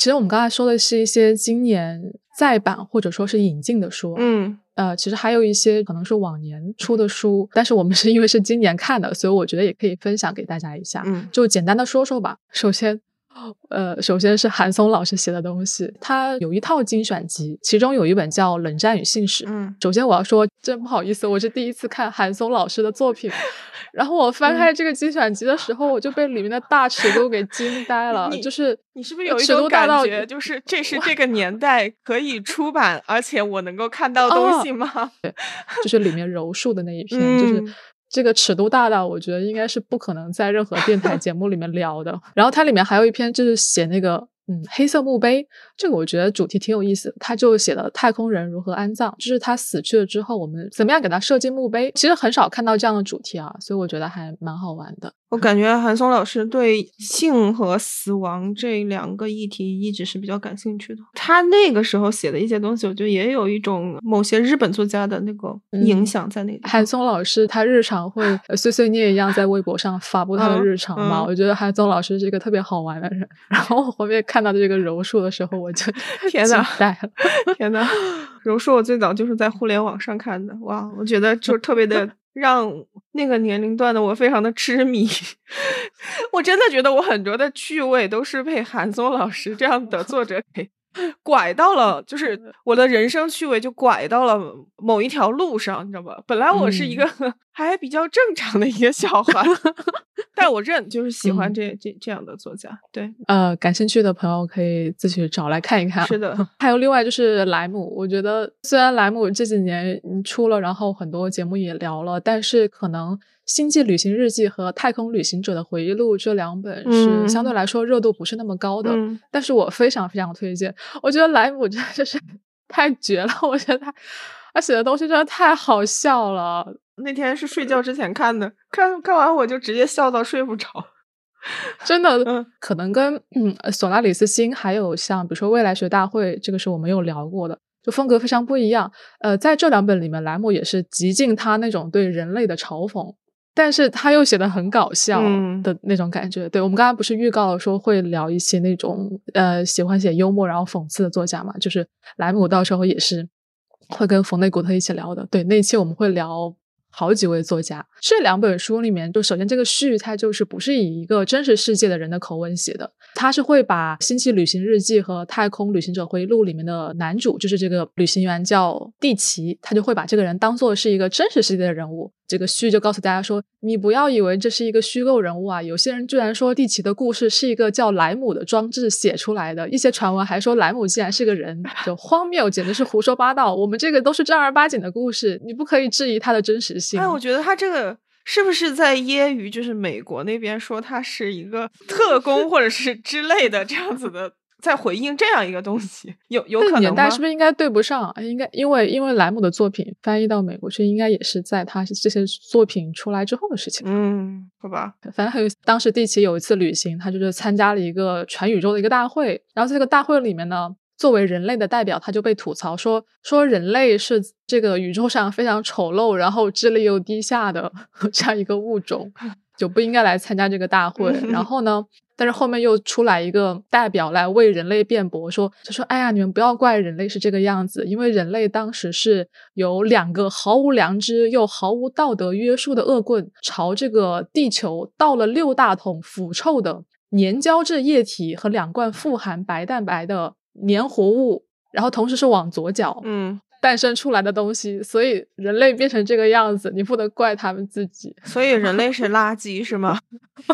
其实我们刚才说的是一些今年再版或者说是引进的书，嗯，呃，其实还有一些可能是往年出的书，但是我们是因为是今年看的，所以我觉得也可以分享给大家一下，嗯，就简单的说说吧。首先。呃，首先是韩松老师写的东西，他有一套精选集，其中有一本叫《冷战与信使》。嗯，首先我要说，真不好意思，我是第一次看韩松老师的作品，[laughs] 然后我翻开这个精选集的时候，我就被里面的大尺度给惊呆了。就是你是不是有一种感觉，就是这是这个年代可以出版，而且我能够看 [laughs] 到东西吗？对，就是里面柔术的那一篇，就是。这个尺度大到，我觉得应该是不可能在任何电台节目里面聊的。然后它里面还有一篇，就是写那个。嗯，黑色墓碑这个我觉得主题挺有意思，他就写了太空人如何安葬，就是他死去了之后，我们怎么样给他设计墓碑。其实很少看到这样的主题啊，所以我觉得还蛮好玩的。我感觉韩松老师对性和死亡这两个议题一直是比较感兴趣的。他那个时候写的一些东西，我觉得也有一种某些日本作家的那个影响在那里。韩松老师他日常会 [laughs] 碎碎念一样在微博上发布他的日常嘛，我觉得韩松老师是一个特别好玩的人。然后我后面看。看到这个柔术的时候，我就 [laughs] 天 [laughs] 呐！天呐，柔术我最早就是在互联网上看的，哇，我觉得就特别的让那个年龄段的我非常的痴迷。[laughs] 我真的觉得我很多的趣味都是被韩松老师这样的 [laughs] 作者给。拐到了，就是我的人生趣味就拐到了某一条路上，你知道吧？本来我是一个还比较正常的一个笑话，[laughs] 但我认就是喜欢这这这样的作家。对，呃，感兴趣的朋友可以自己找来看一看。是的，[laughs] 还有另外就是莱姆，我觉得虽然莱姆这几年出了，然后很多节目也聊了，但是可能。《星际旅行日记》和《太空旅行者的回忆录》这两本是相对来说热度不是那么高的，但是我非常非常推荐。我觉得莱姆真的是 [laughs] 太绝了，我觉得他他写的东西真的太好笑了。那天是睡觉之前看的，看看完我就直接笑到睡不着，[laughs] 真的。可能跟嗯索拉里斯星还有像比如说未来学大会，这个是我没有聊过的。就风格非常不一样。呃，在这两本里面，莱姆也是极尽他那种对人类的嘲讽。但是他又写的很搞笑的那种感觉，对我们刚刚不是预告了说会聊一些那种呃喜欢写幽默然后讽刺的作家嘛？就是莱姆到时候也是会跟冯内古特一起聊的。对，那一期我们会聊好几位作家。这两本书里面，就首先这个序，它就是不是以一个真实世界的人的口吻写的，他是会把《星际旅行日记》和《太空旅行者回忆录》里面的男主，就是这个旅行员叫蒂奇，他就会把这个人当做是一个真实世界的人物。这个序就告诉大家说，你不要以为这是一个虚构人物啊！有些人居然说蒂奇的故事是一个叫莱姆的装置写出来的，一些传闻还说莱姆竟然是个人，就荒谬，简直是胡说八道。我们这个都是正儿八经的故事，你不可以质疑它的真实性。哎，我觉得他这个是不是在揶揄，就是美国那边说他是一个特工或者是之类的这样子的？在回应这样一个东西，有有可能年代是不是应该对不上？应该因为因为莱姆的作品翻译到美国去，应该也是在他这些作品出来之后的事情。嗯，好吧，反正还有当时蒂奇有一次旅行，他就是参加了一个全宇宙的一个大会，然后在这个大会里面呢，作为人类的代表，他就被吐槽说说人类是这个宇宙上非常丑陋，然后智力又低下的 [laughs] 这样一个物种，就不应该来参加这个大会。然后呢？但是后面又出来一个代表来为人类辩驳，说就说哎呀，你们不要怪人类是这个样子，因为人类当时是有两个毫无良知又毫无道德约束的恶棍，朝这个地球倒了六大桶腐臭的粘胶质液体和两罐富含白蛋白的粘活物，然后同时是往左脚嗯诞生出来的东西，所以人类变成这个样子，你不能怪他们自己，所以人类是垃圾是吗？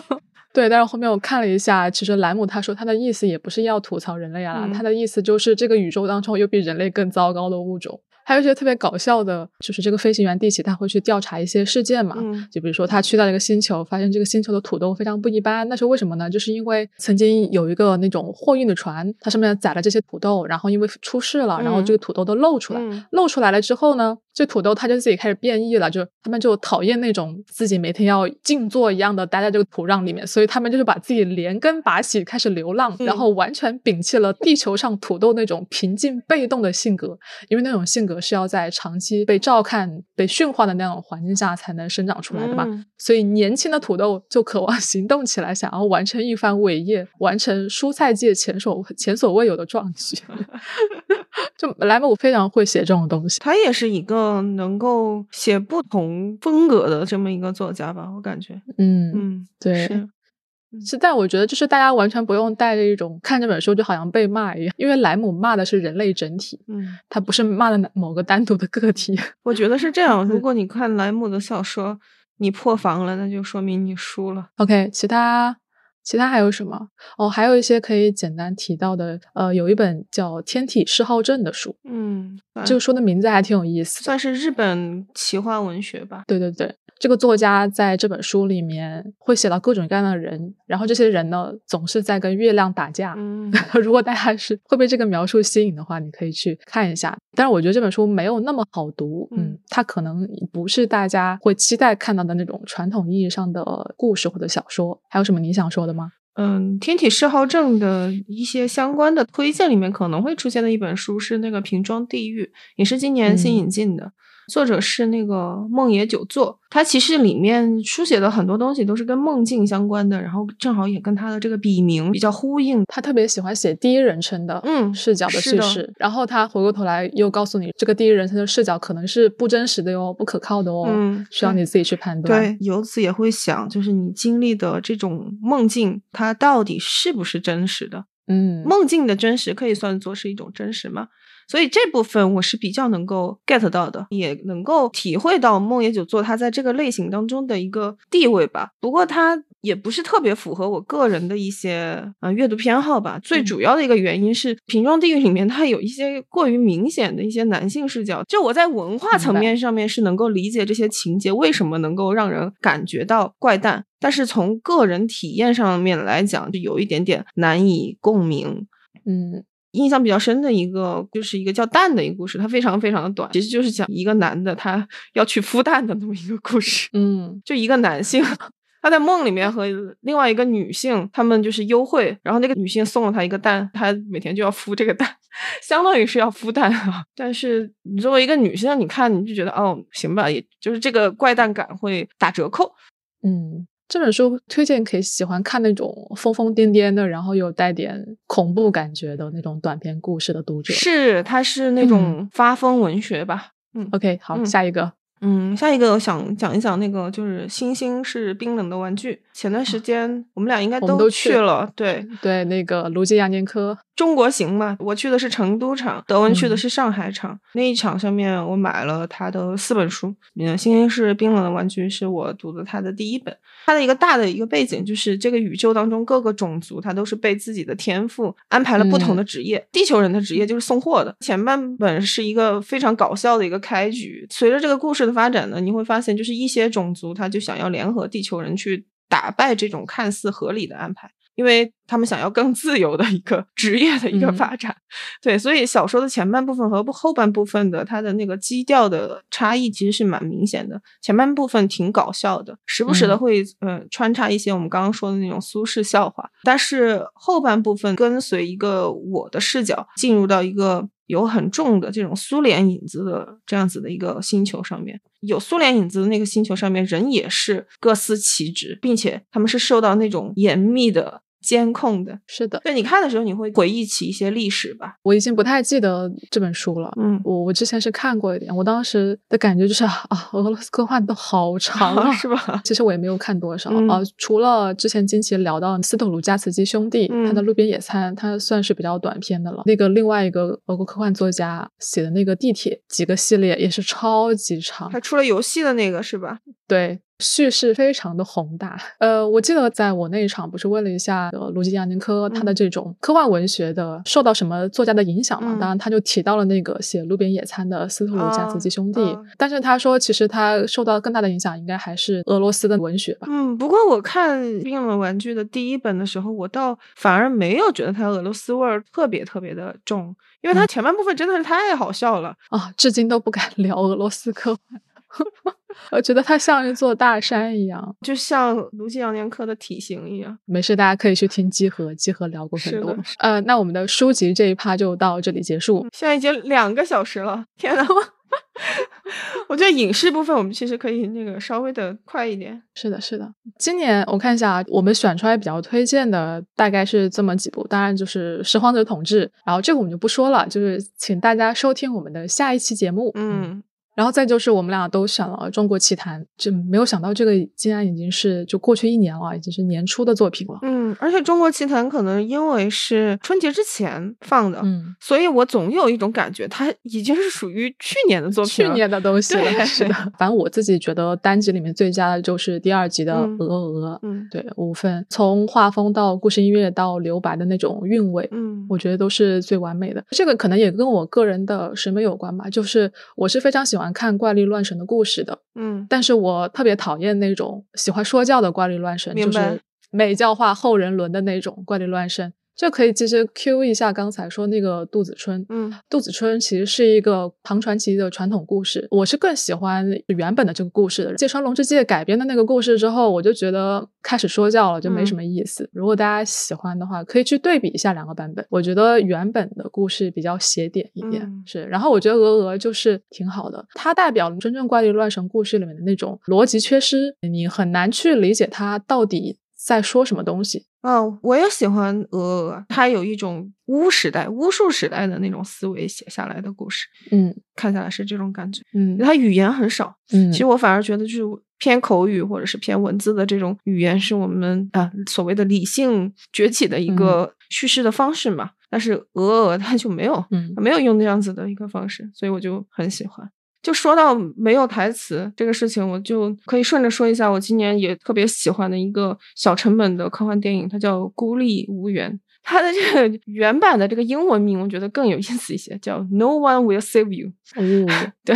[laughs] 对，但是后面我看了一下，其实莱姆他说他的意思也不是要吐槽人类啊，他的意思就是这个宇宙当中有比人类更糟糕的物种。还有一些特别搞笑的，就是这个飞行员蒂奇他会去调查一些事件嘛，就比如说他去到一个星球，发现这个星球的土豆非常不一般，那是为什么呢？就是因为曾经有一个那种货运的船，它上面载了这些土豆，然后因为出事了，然后这个土豆都漏出来，漏出来了之后呢，这土豆它就自己开始变异了，就他们就讨厌那种自己每天要静坐一样的待在这个土壤里面，所以他们就是把自己连根拔起，开始流浪，然后完全摒弃了地球上土豆那种平静被动的性格，因为那种性格是要在长期被照看、被驯化的那种环境下才能生长出来的嘛。所以年轻的土豆就渴望 [laughs] 行动起来，想要完成一番伟业，完成蔬菜界前所前所未有的壮举。[laughs] 就莱姆非常会写这种东西，他也是一个能够写不同风格的这么一个作家吧，我感觉。嗯嗯，对。是，但我觉得就是大家完全不用带着一种看这本书就好像被骂一样，因为莱姆骂的是人类整体，嗯，他不是骂的某个单独的个体。我觉得是这样，如果你看莱姆的小说，你破防了，那就说明你输了。OK，其他其他还有什么？哦，还有一些可以简单提到的，呃，有一本叫《天体嗜好症》的书，嗯，这个书的名字还挺有意思，算是日本奇幻文学吧。对对对。这个作家在这本书里面会写到各种各样的人，然后这些人呢总是在跟月亮打架。嗯，[laughs] 如果大家是会被这个描述吸引的话，你可以去看一下。但是我觉得这本书没有那么好读，嗯，它可能不是大家会期待看到的那种传统意义上的故事或者小说。还有什么你想说的吗？嗯，天体嗜好症的一些相关的推荐里面可能会出现的一本书是那个《瓶装地狱》，也是今年新引进的。作者是那个梦野久作，他其实里面书写的很多东西都是跟梦境相关的，然后正好也跟他的这个笔名比较呼应。他特别喜欢写第一人称的，嗯，视角的叙事，然后他回过头来又告诉你，这个第一人称的视角可能是不真实的哟，不可靠的哦，嗯，需要你自己去判断。对，由此也会想，就是你经历的这种梦境，它到底是不是真实的？嗯，梦境的真实可以算作是一种真实吗？所以这部分我是比较能够 get 到的，也能够体会到梦野久作他在这个类型当中的一个地位吧。不过他也不是特别符合我个人的一些呃阅读偏好吧。最主要的一个原因是《瓶装地狱》里面它有一些过于明显的一些男性视角。就我在文化层面上面是能够理解这些情节为什么能够让人感觉到怪诞，但是从个人体验上面来讲，就有一点点难以共鸣。嗯。印象比较深的一个，就是一个叫蛋的一个故事，它非常非常的短，其实就是讲一个男的他 [laughs] 要去孵蛋的那么一个故事。嗯，就一个男性，他在梦里面和另外一个女性，他们就是幽会，然后那个女性送了他一个蛋，他每天就要孵这个蛋，[laughs] 相当于是要孵蛋啊。但是你作为一个女性，你看你就觉得哦，行吧，也就是这个怪诞感会打折扣。嗯。这本书推荐给喜欢看那种疯疯癫癫的，然后有带点恐怖感觉的那种短篇故事的读者。是，它是那种发疯文学吧？嗯，OK，好，下一个。嗯，下一个我想讲一讲那个，就是星星是冰冷的玩具。前段时间我们俩应该都去了，对对，那个卢基亚年科中国行嘛，我去的是成都场，德文去的是上海场。那一场上面我买了他的四本书，嗯，星星是冰冷的玩具是我读的他的第一本。他的一个大的一个背景就是这个宇宙当中各个种族，他都是被自己的天赋安排了不同的职业。地球人的职业就是送货的。前半本是一个非常搞笑的一个开局，随着这个故事的发展呢，你会发现就是一些种族他就想要联合地球人去打败这种看似合理的安排。因为他们想要更自由的一个 [laughs] 职业的一个发展，对，所以小说的前半部分和后半部分的它的那个基调的差异其实是蛮明显的。前半部分挺搞笑的，时不时的会呃穿插一些我们刚刚说的那种苏式笑话，但是后半部分跟随一个我的视角进入到一个有很重的这种苏联影子的这样子的一个星球上面，有苏联影子的那个星球上面人也是各司其职，并且他们是受到那种严密的。监控的是的，对你看的时候，你会回忆起一些历史吧？我已经不太记得这本书了。嗯，我我之前是看过一点，我当时的感觉就是啊，俄罗斯科幻都好长啊，[laughs] 是吧？其实我也没有看多少啊，除了之前金奇聊到斯特鲁加茨基兄弟他的《路边野餐》，他算是比较短篇的了。那个另外一个俄国科幻作家写的那个地铁几个系列也是超级长，他出了游戏的那个是吧？对。叙事非常的宏大。呃，我记得在我那一场不是问了一下卢吉亚宁科他的这种科幻文学的受到什么作家的影响嘛？当然他就提到了那个写《路边野餐》的斯特鲁加茨基兄弟，但是他说其实他受到更大的影响应该还是俄罗斯的文学吧。嗯，不过我看《冰冷玩具》的第一本的时候，我倒反而没有觉得它俄罗斯味儿特别特别的重，因为它前半部分真的是太好笑了啊，至今都不敢 [laughs] 聊俄罗斯科幻。我觉得它像一座大山一样，就像卢基扬年科的体型一样。没事，大家可以去听集合，集合聊过很多。呃，那我们的书籍这一趴就到这里结束。现在已经两个小时了，天呐！[laughs] 我觉得影视部分我们其实可以那个稍微的快一点。是的，是的。今年我看一下，我们选出来比较推荐的大概是这么几部，当然就是《拾荒者统治》，然后这个我们就不说了，就是请大家收听我们的下一期节目。嗯。然后再就是我们俩都选了《中国奇谭》，就没有想到这个竟然已经是就过去一年了，已经是年初的作品了。嗯，而且《中国奇谭》可能因为是春节之前放的，嗯，所以我总有一种感觉，它已经是属于去年的作品，去年的东西了。是的，[laughs] 反正我自己觉得单集里面最佳的就是第二集的《鹅鹅》，嗯，对，五分，从画风到故事音乐到留白的那种韵味，嗯，我觉得都是最完美的。这个可能也跟我个人的审美有关吧，就是我是非常喜欢。看怪力乱神的故事的，嗯，但是我特别讨厌那种喜欢说教的怪力乱神，就是美教化后人伦的那种怪力乱神。这可以其实 Q 一下刚才说那个杜子春，嗯，杜子春其实是一个唐传奇的传统故事，我是更喜欢原本的这个故事的。芥川龙之介改编的那个故事之后，我就觉得开始说教了，就没什么意思。如果大家喜欢的话，可以去对比一下两个版本。我觉得原本的故事比较写点一点，是。然后我觉得鹅鹅就是挺好的，它代表了真正怪力乱神故事里面的那种逻辑缺失，你很难去理解它到底在说什么东西。嗯，我也喜欢鹅鹅，它有一种巫时代、巫术时代的那种思维写下来的故事，嗯，看下来是这种感觉，嗯，它语言很少，嗯，其实我反而觉得就是偏口语或者是偏文字的这种语言是我们啊所谓的理性崛起的一个叙事的方式嘛，但是鹅鹅它就没有，嗯，没有用那样子的一个方式，所以我就很喜欢。就说到没有台词这个事情，我就可以顺着说一下，我今年也特别喜欢的一个小成本的科幻电影，它叫《孤立无援》。它的这个原版的这个英文名，我觉得更有意思一些，叫《No One Will Save You》。哦，[laughs] 对，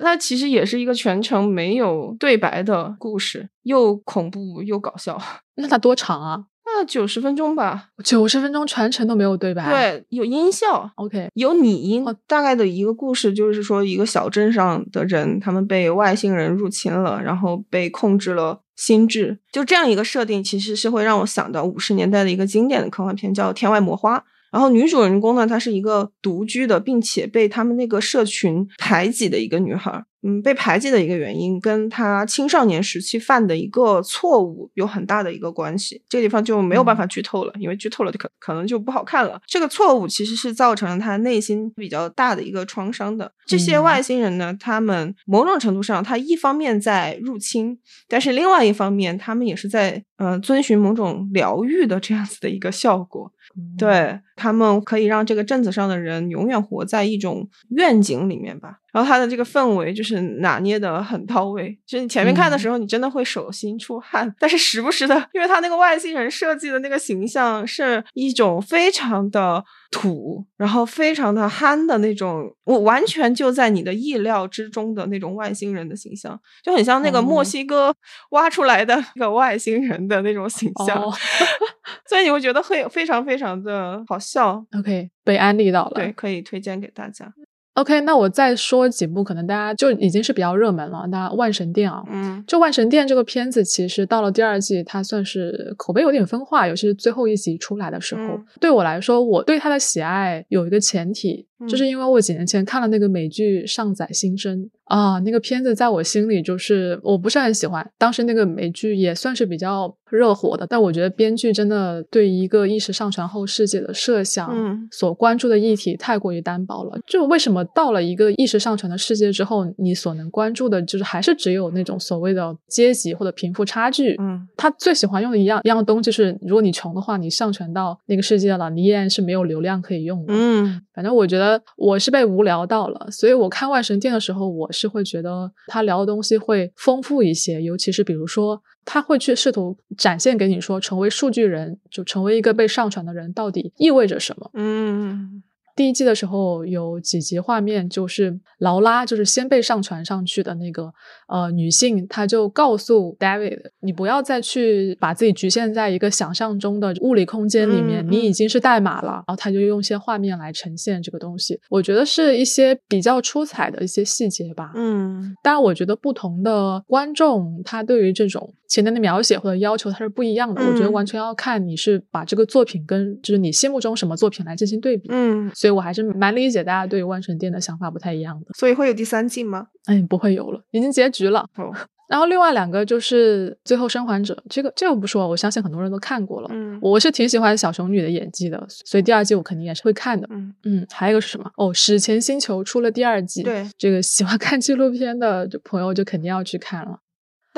它其实也是一个全程没有对白的故事，又恐怖又搞笑。那它多长啊？那九十分钟吧，九十分钟全程都没有对白，对，有音效，OK，有拟音。大概的一个故事就是说，一个小镇上的人，他们被外星人入侵了，然后被控制了心智，就这样一个设定，其实是会让我想到五十年代的一个经典的科幻片，叫《天外魔花》。然后女主人公呢，她是一个独居的，并且被他们那个社群排挤的一个女孩。嗯，被排挤的一个原因，跟他青少年时期犯的一个错误有很大的一个关系。这个地方就没有办法剧透了，因为剧透了可可能就不好看了。这个错误其实是造成了他内心比较大的一个创伤的。这些外星人呢，他们某种程度上，他一方面在入侵，但是另外一方面，他们也是在呃遵循某种疗愈的这样子的一个效果。对他们可以让这个镇子上的人永远活在一种愿景里面吧。然后他的这个氛围就是拿捏的很到位，就是你前面看的时候，你真的会手心出汗。但是时不时的，因为他那个外星人设计的那个形象是一种非常的土，然后非常的憨的那种，我完全就在你的意料之中的那种外星人的形象，就很像那个墨西哥挖出来的那个外星人的那种形象，[laughs] 所以你会觉得会非常非常的好笑。OK，被安利到了，对，可以推荐给大家。OK，那我再说几部，可能大家就已经是比较热门了。那《万神殿》啊，嗯，就《万神殿》这个片子，其实到了第二季，它算是口碑有点分化，尤其是最后一集出来的时候。对我来说，我对它的喜爱有一个前提，就是因为我几年前看了那个美剧《上载新生》。啊，那个片子在我心里就是我不是很喜欢。当时那个美剧也算是比较热火的，但我觉得编剧真的对一个意识上传后世界的设想，嗯，所关注的议题太过于单薄了。就为什么到了一个意识上传的世界之后，你所能关注的就是还是只有那种所谓的阶级或者贫富差距？嗯，他最喜欢用的一样一样东西是，如果你穷的话，你上传到那个世界了，你依然是没有流量可以用的。嗯，反正我觉得我是被无聊到了，所以我看外神殿的时候，我是会觉得他聊的东西会丰富一些，尤其是比如说他会去试图展现给你说，成为数据人就成为一个被上传的人到底意味着什么。嗯。第一季的时候有几集画面，就是劳拉就是先被上传上去的那个呃女性，她就告诉 David，你不要再去把自己局限在一个想象中的物理空间里面，你已经是代码了。然后他就用一些画面来呈现这个东西，我觉得是一些比较出彩的一些细节吧。嗯，当然，我觉得不同的观众他对于这种情节的描写或者要求它是不一样的。我觉得完全要看你是把这个作品跟就是你心目中什么作品来进行对比。嗯，所以。我还是蛮理解大家对万神殿的想法不太一样的，所以会有第三季吗？哎，不会有了，已经结局了。哦，然后另外两个就是《最后生还者》，这个这个不说，我相信很多人都看过了。嗯，我是挺喜欢小熊女的演技的，所以第二季我肯定也是会看的。嗯嗯，还有一个是什么？哦，《史前星球》出了第二季，对这个喜欢看纪录片的朋友就肯定要去看了。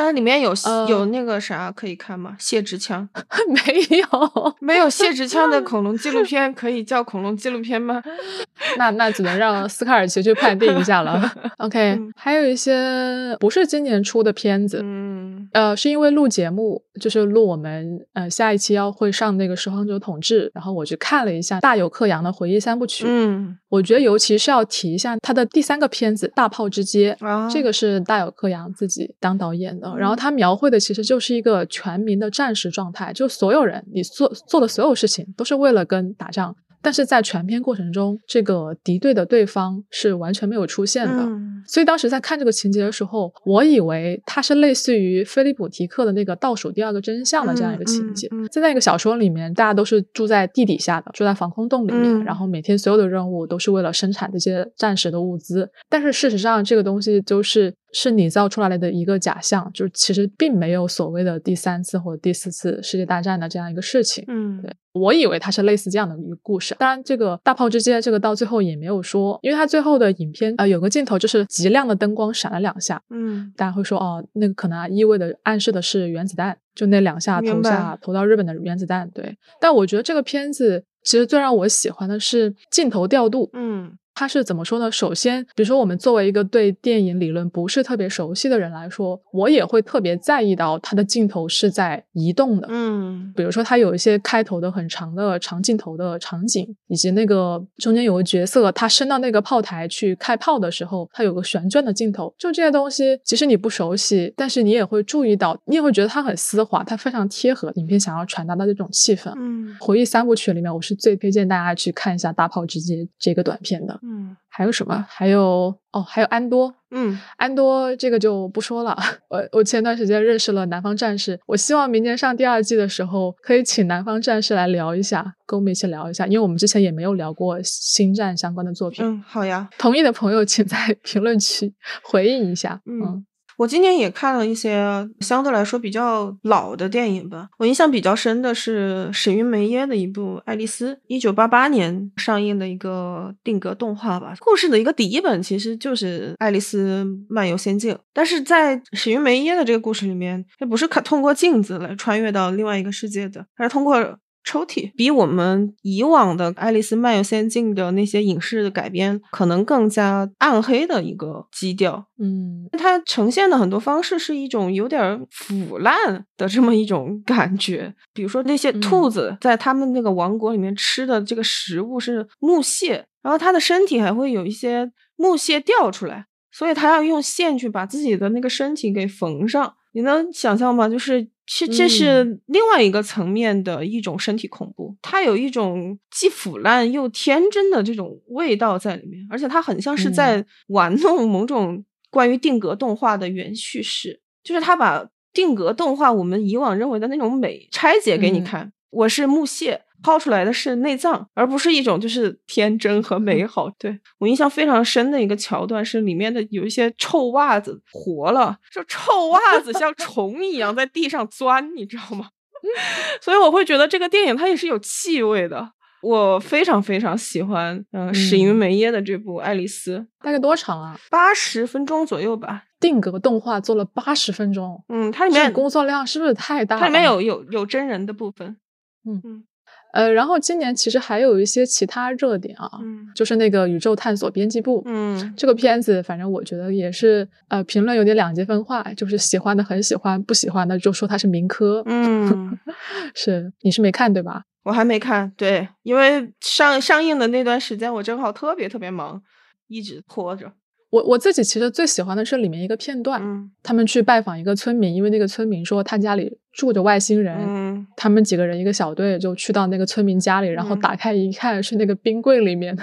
但是里面有有那个啥可以看吗？谢之枪没有，没有谢之枪的 [laughs] 恐龙纪录片可以叫恐龙纪录片吗？[laughs] 那那只能让斯卡尔奇去判定一下了。[laughs] OK，还有一些不是今年出的片子，嗯，呃，是因为录节目，就是录我们呃下一期要会上那个《拾荒者统治》，然后我去看了一下大有克洋的回忆三部曲，嗯，我觉得尤其是要提一下他的第三个片子《大炮之街》，啊，这个是大有克洋自己当导演的。然后他描绘的其实就是一个全民的战时状态，就所有人你做做的所有事情都是为了跟打仗，但是在全篇过程中，这个敌对的对方是完全没有出现的。所以当时在看这个情节的时候，我以为它是类似于菲利普·提克的那个倒数第二个真相的这样一个情节。在那个小说里面，大家都是住在地底下的，住在防空洞里面，然后每天所有的任务都是为了生产这些战时的物资。但是事实上，这个东西就是。是你造出来的一个假象，就是其实并没有所谓的第三次或者第四次世界大战的这样一个事情。嗯，对我以为它是类似这样的一个故事。当然，这个大炮之街这个到最后也没有说，因为它最后的影片啊有个镜头就是极亮的灯光闪了两下。嗯，大家会说哦，那个可能啊意味着暗示的是原子弹，就那两下投下投到日本的原子弹。对，但我觉得这个片子其实最让我喜欢的是镜头调度。嗯。它是怎么说呢？首先，比如说我们作为一个对电影理论不是特别熟悉的人来说，我也会特别在意到它的镜头是在移动的。嗯，比如说它有一些开头的很长的长镜头的场景，以及那个中间有个角色他升到那个炮台去开炮的时候，他有个旋转的镜头。就这些东西，其实你不熟悉，但是你也会注意到，你也会觉得它很丝滑，它非常贴合影片想要传达的这种气氛。嗯，回忆三部曲里面，我是最推荐大家去看一下《大炮之街》这个短片的。嗯，还有什么？还有哦，还有安多。嗯，安多这个就不说了。[laughs] 我我前段时间认识了南方战士，我希望明年上第二季的时候可以请南方战士来聊一下，跟我们一起聊一下，因为我们之前也没有聊过星战相关的作品。嗯，好呀。同意的朋友请在 [laughs] 评论区回应一下。嗯。我今年也看了一些相对来说比较老的电影吧。我印象比较深的是史云梅耶的一部《爱丽丝》，一九八八年上映的一个定格动画吧。故事的一个底本其实就是《爱丽丝漫游仙境》，但是在史云梅耶的这个故事里面，它不是看通过镜子来穿越到另外一个世界的，它是通过。抽屉比我们以往的《爱丽丝漫游仙境》的那些影视的改编可能更加暗黑的一个基调。嗯，它呈现的很多方式是一种有点腐烂的这么一种感觉。比如说那些兔子在他们那个王国里面吃的这个食物是木屑，然后它的身体还会有一些木屑掉出来，所以它要用线去把自己的那个身体给缝上。你能想象吗？就是是这是另外一个层面的一种身体恐怖，它有一种既腐烂又天真的这种味道在里面，而且它很像是在玩弄某种关于定格动画的原叙事，就是它把定格动画我们以往认为的那种美拆解给你看。我是木屑。抛出来的是内脏，而不是一种就是天真和美好。对我印象非常深的一个桥段是里面的有一些臭袜子活了，就臭袜子像虫一样在地上钻，你知道吗？[laughs] 所以我会觉得这个电影它也是有气味的。我非常非常喜欢，嗯，史云梅耶的这部《爱丽丝》，大概多长啊？八十分钟左右吧。定格动画做了八十分钟，嗯，它里面工作量是不是太大？它里面有有有真人的部分，嗯嗯。呃，然后今年其实还有一些其他热点啊，就是那个宇宙探索编辑部，嗯，这个片子反正我觉得也是，呃，评论有点两极分化，就是喜欢的很喜欢，不喜欢的就说它是民科，嗯，[laughs] 是你是没看对吧？我还没看，对，因为上上映的那段时间我正好特别特别忙，一直拖着。我我自己其实最喜欢的是里面一个片段，他们去拜访一个村民，因为那个村民说他家里住着外星人，他们几个人一个小队就去到那个村民家里，然后打开一看是那个冰柜里面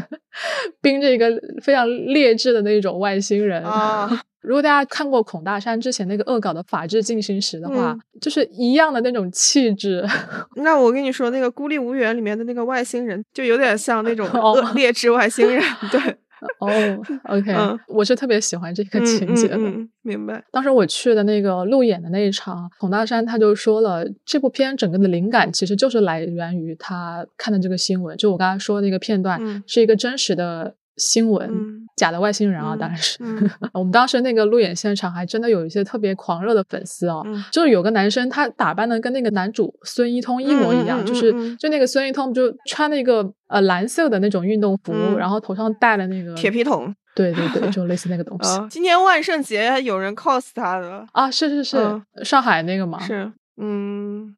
冰着一个非常劣质的那种外星人。[laughs] 如果大家看过孔大山之前那个恶搞的《法制进行时》的话，就是一样的那种气质。那我跟你说，那个《孤立无援》里面的那个外星人就有点像那种恶劣质外星人，[laughs] 对。[laughs] 哦，OK，我是特别喜欢这个情节的。明白。当时我去的那个路演的那一场，孔大山他就说了，这部片整个的灵感其实就是来源于他看的这个新闻，就我刚才说的那个片段，是一个真实的。新闻假的外星人啊，当然是。[laughs] 我们当时那个路演现场还真的有一些特别狂热的粉丝啊，就是有个男生他打扮的跟那个男主孙一通一模一样，就是就那个孙一通就穿那个呃蓝色的那种运动服，然后头上戴了那个铁皮桶，对对对，[laughs] 就类似那个东西。今年万圣节有人 cos 他的啊，是是是，上海那个吗？是，嗯。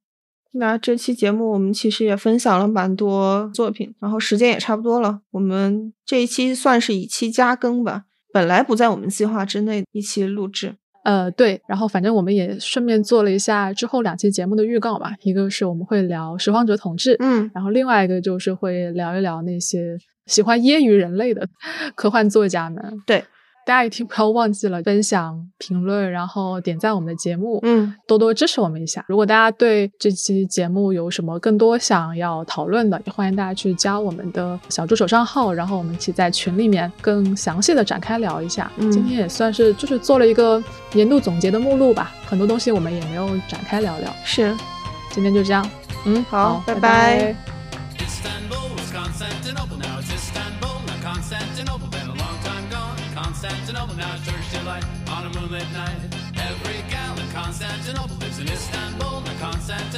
那这期节目我们其实也分享了蛮多作品，然后时间也差不多了，我们这一期算是以期加更吧，本来不在我们计划之内一期录制。呃，对，然后反正我们也顺便做了一下之后两期节目的预告吧，一个是我们会聊拾荒者统治，嗯，然后另外一个就是会聊一聊那些喜欢揶揄人类的科幻作家们，对。大家一定 [laughs] 不要忘记了分享、评论，然后点赞我们的节目，嗯，多多支持我们一下。如果大家对这期节目有什么更多想要讨论的，也欢迎大家去加我们的小助手账号，然后我们一起在群里面更详细的展开聊一下。今天也算是就是做了一个年度总结的目录吧，很多东西我们也没有展开聊聊。是，今天就这样，嗯，好，拜拜。Constantinople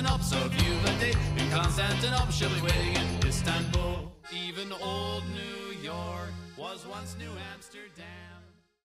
Constantinople. So you've a date in Constantinople, she'll be waiting in Istanbul. Even old New York was once New Amsterdam.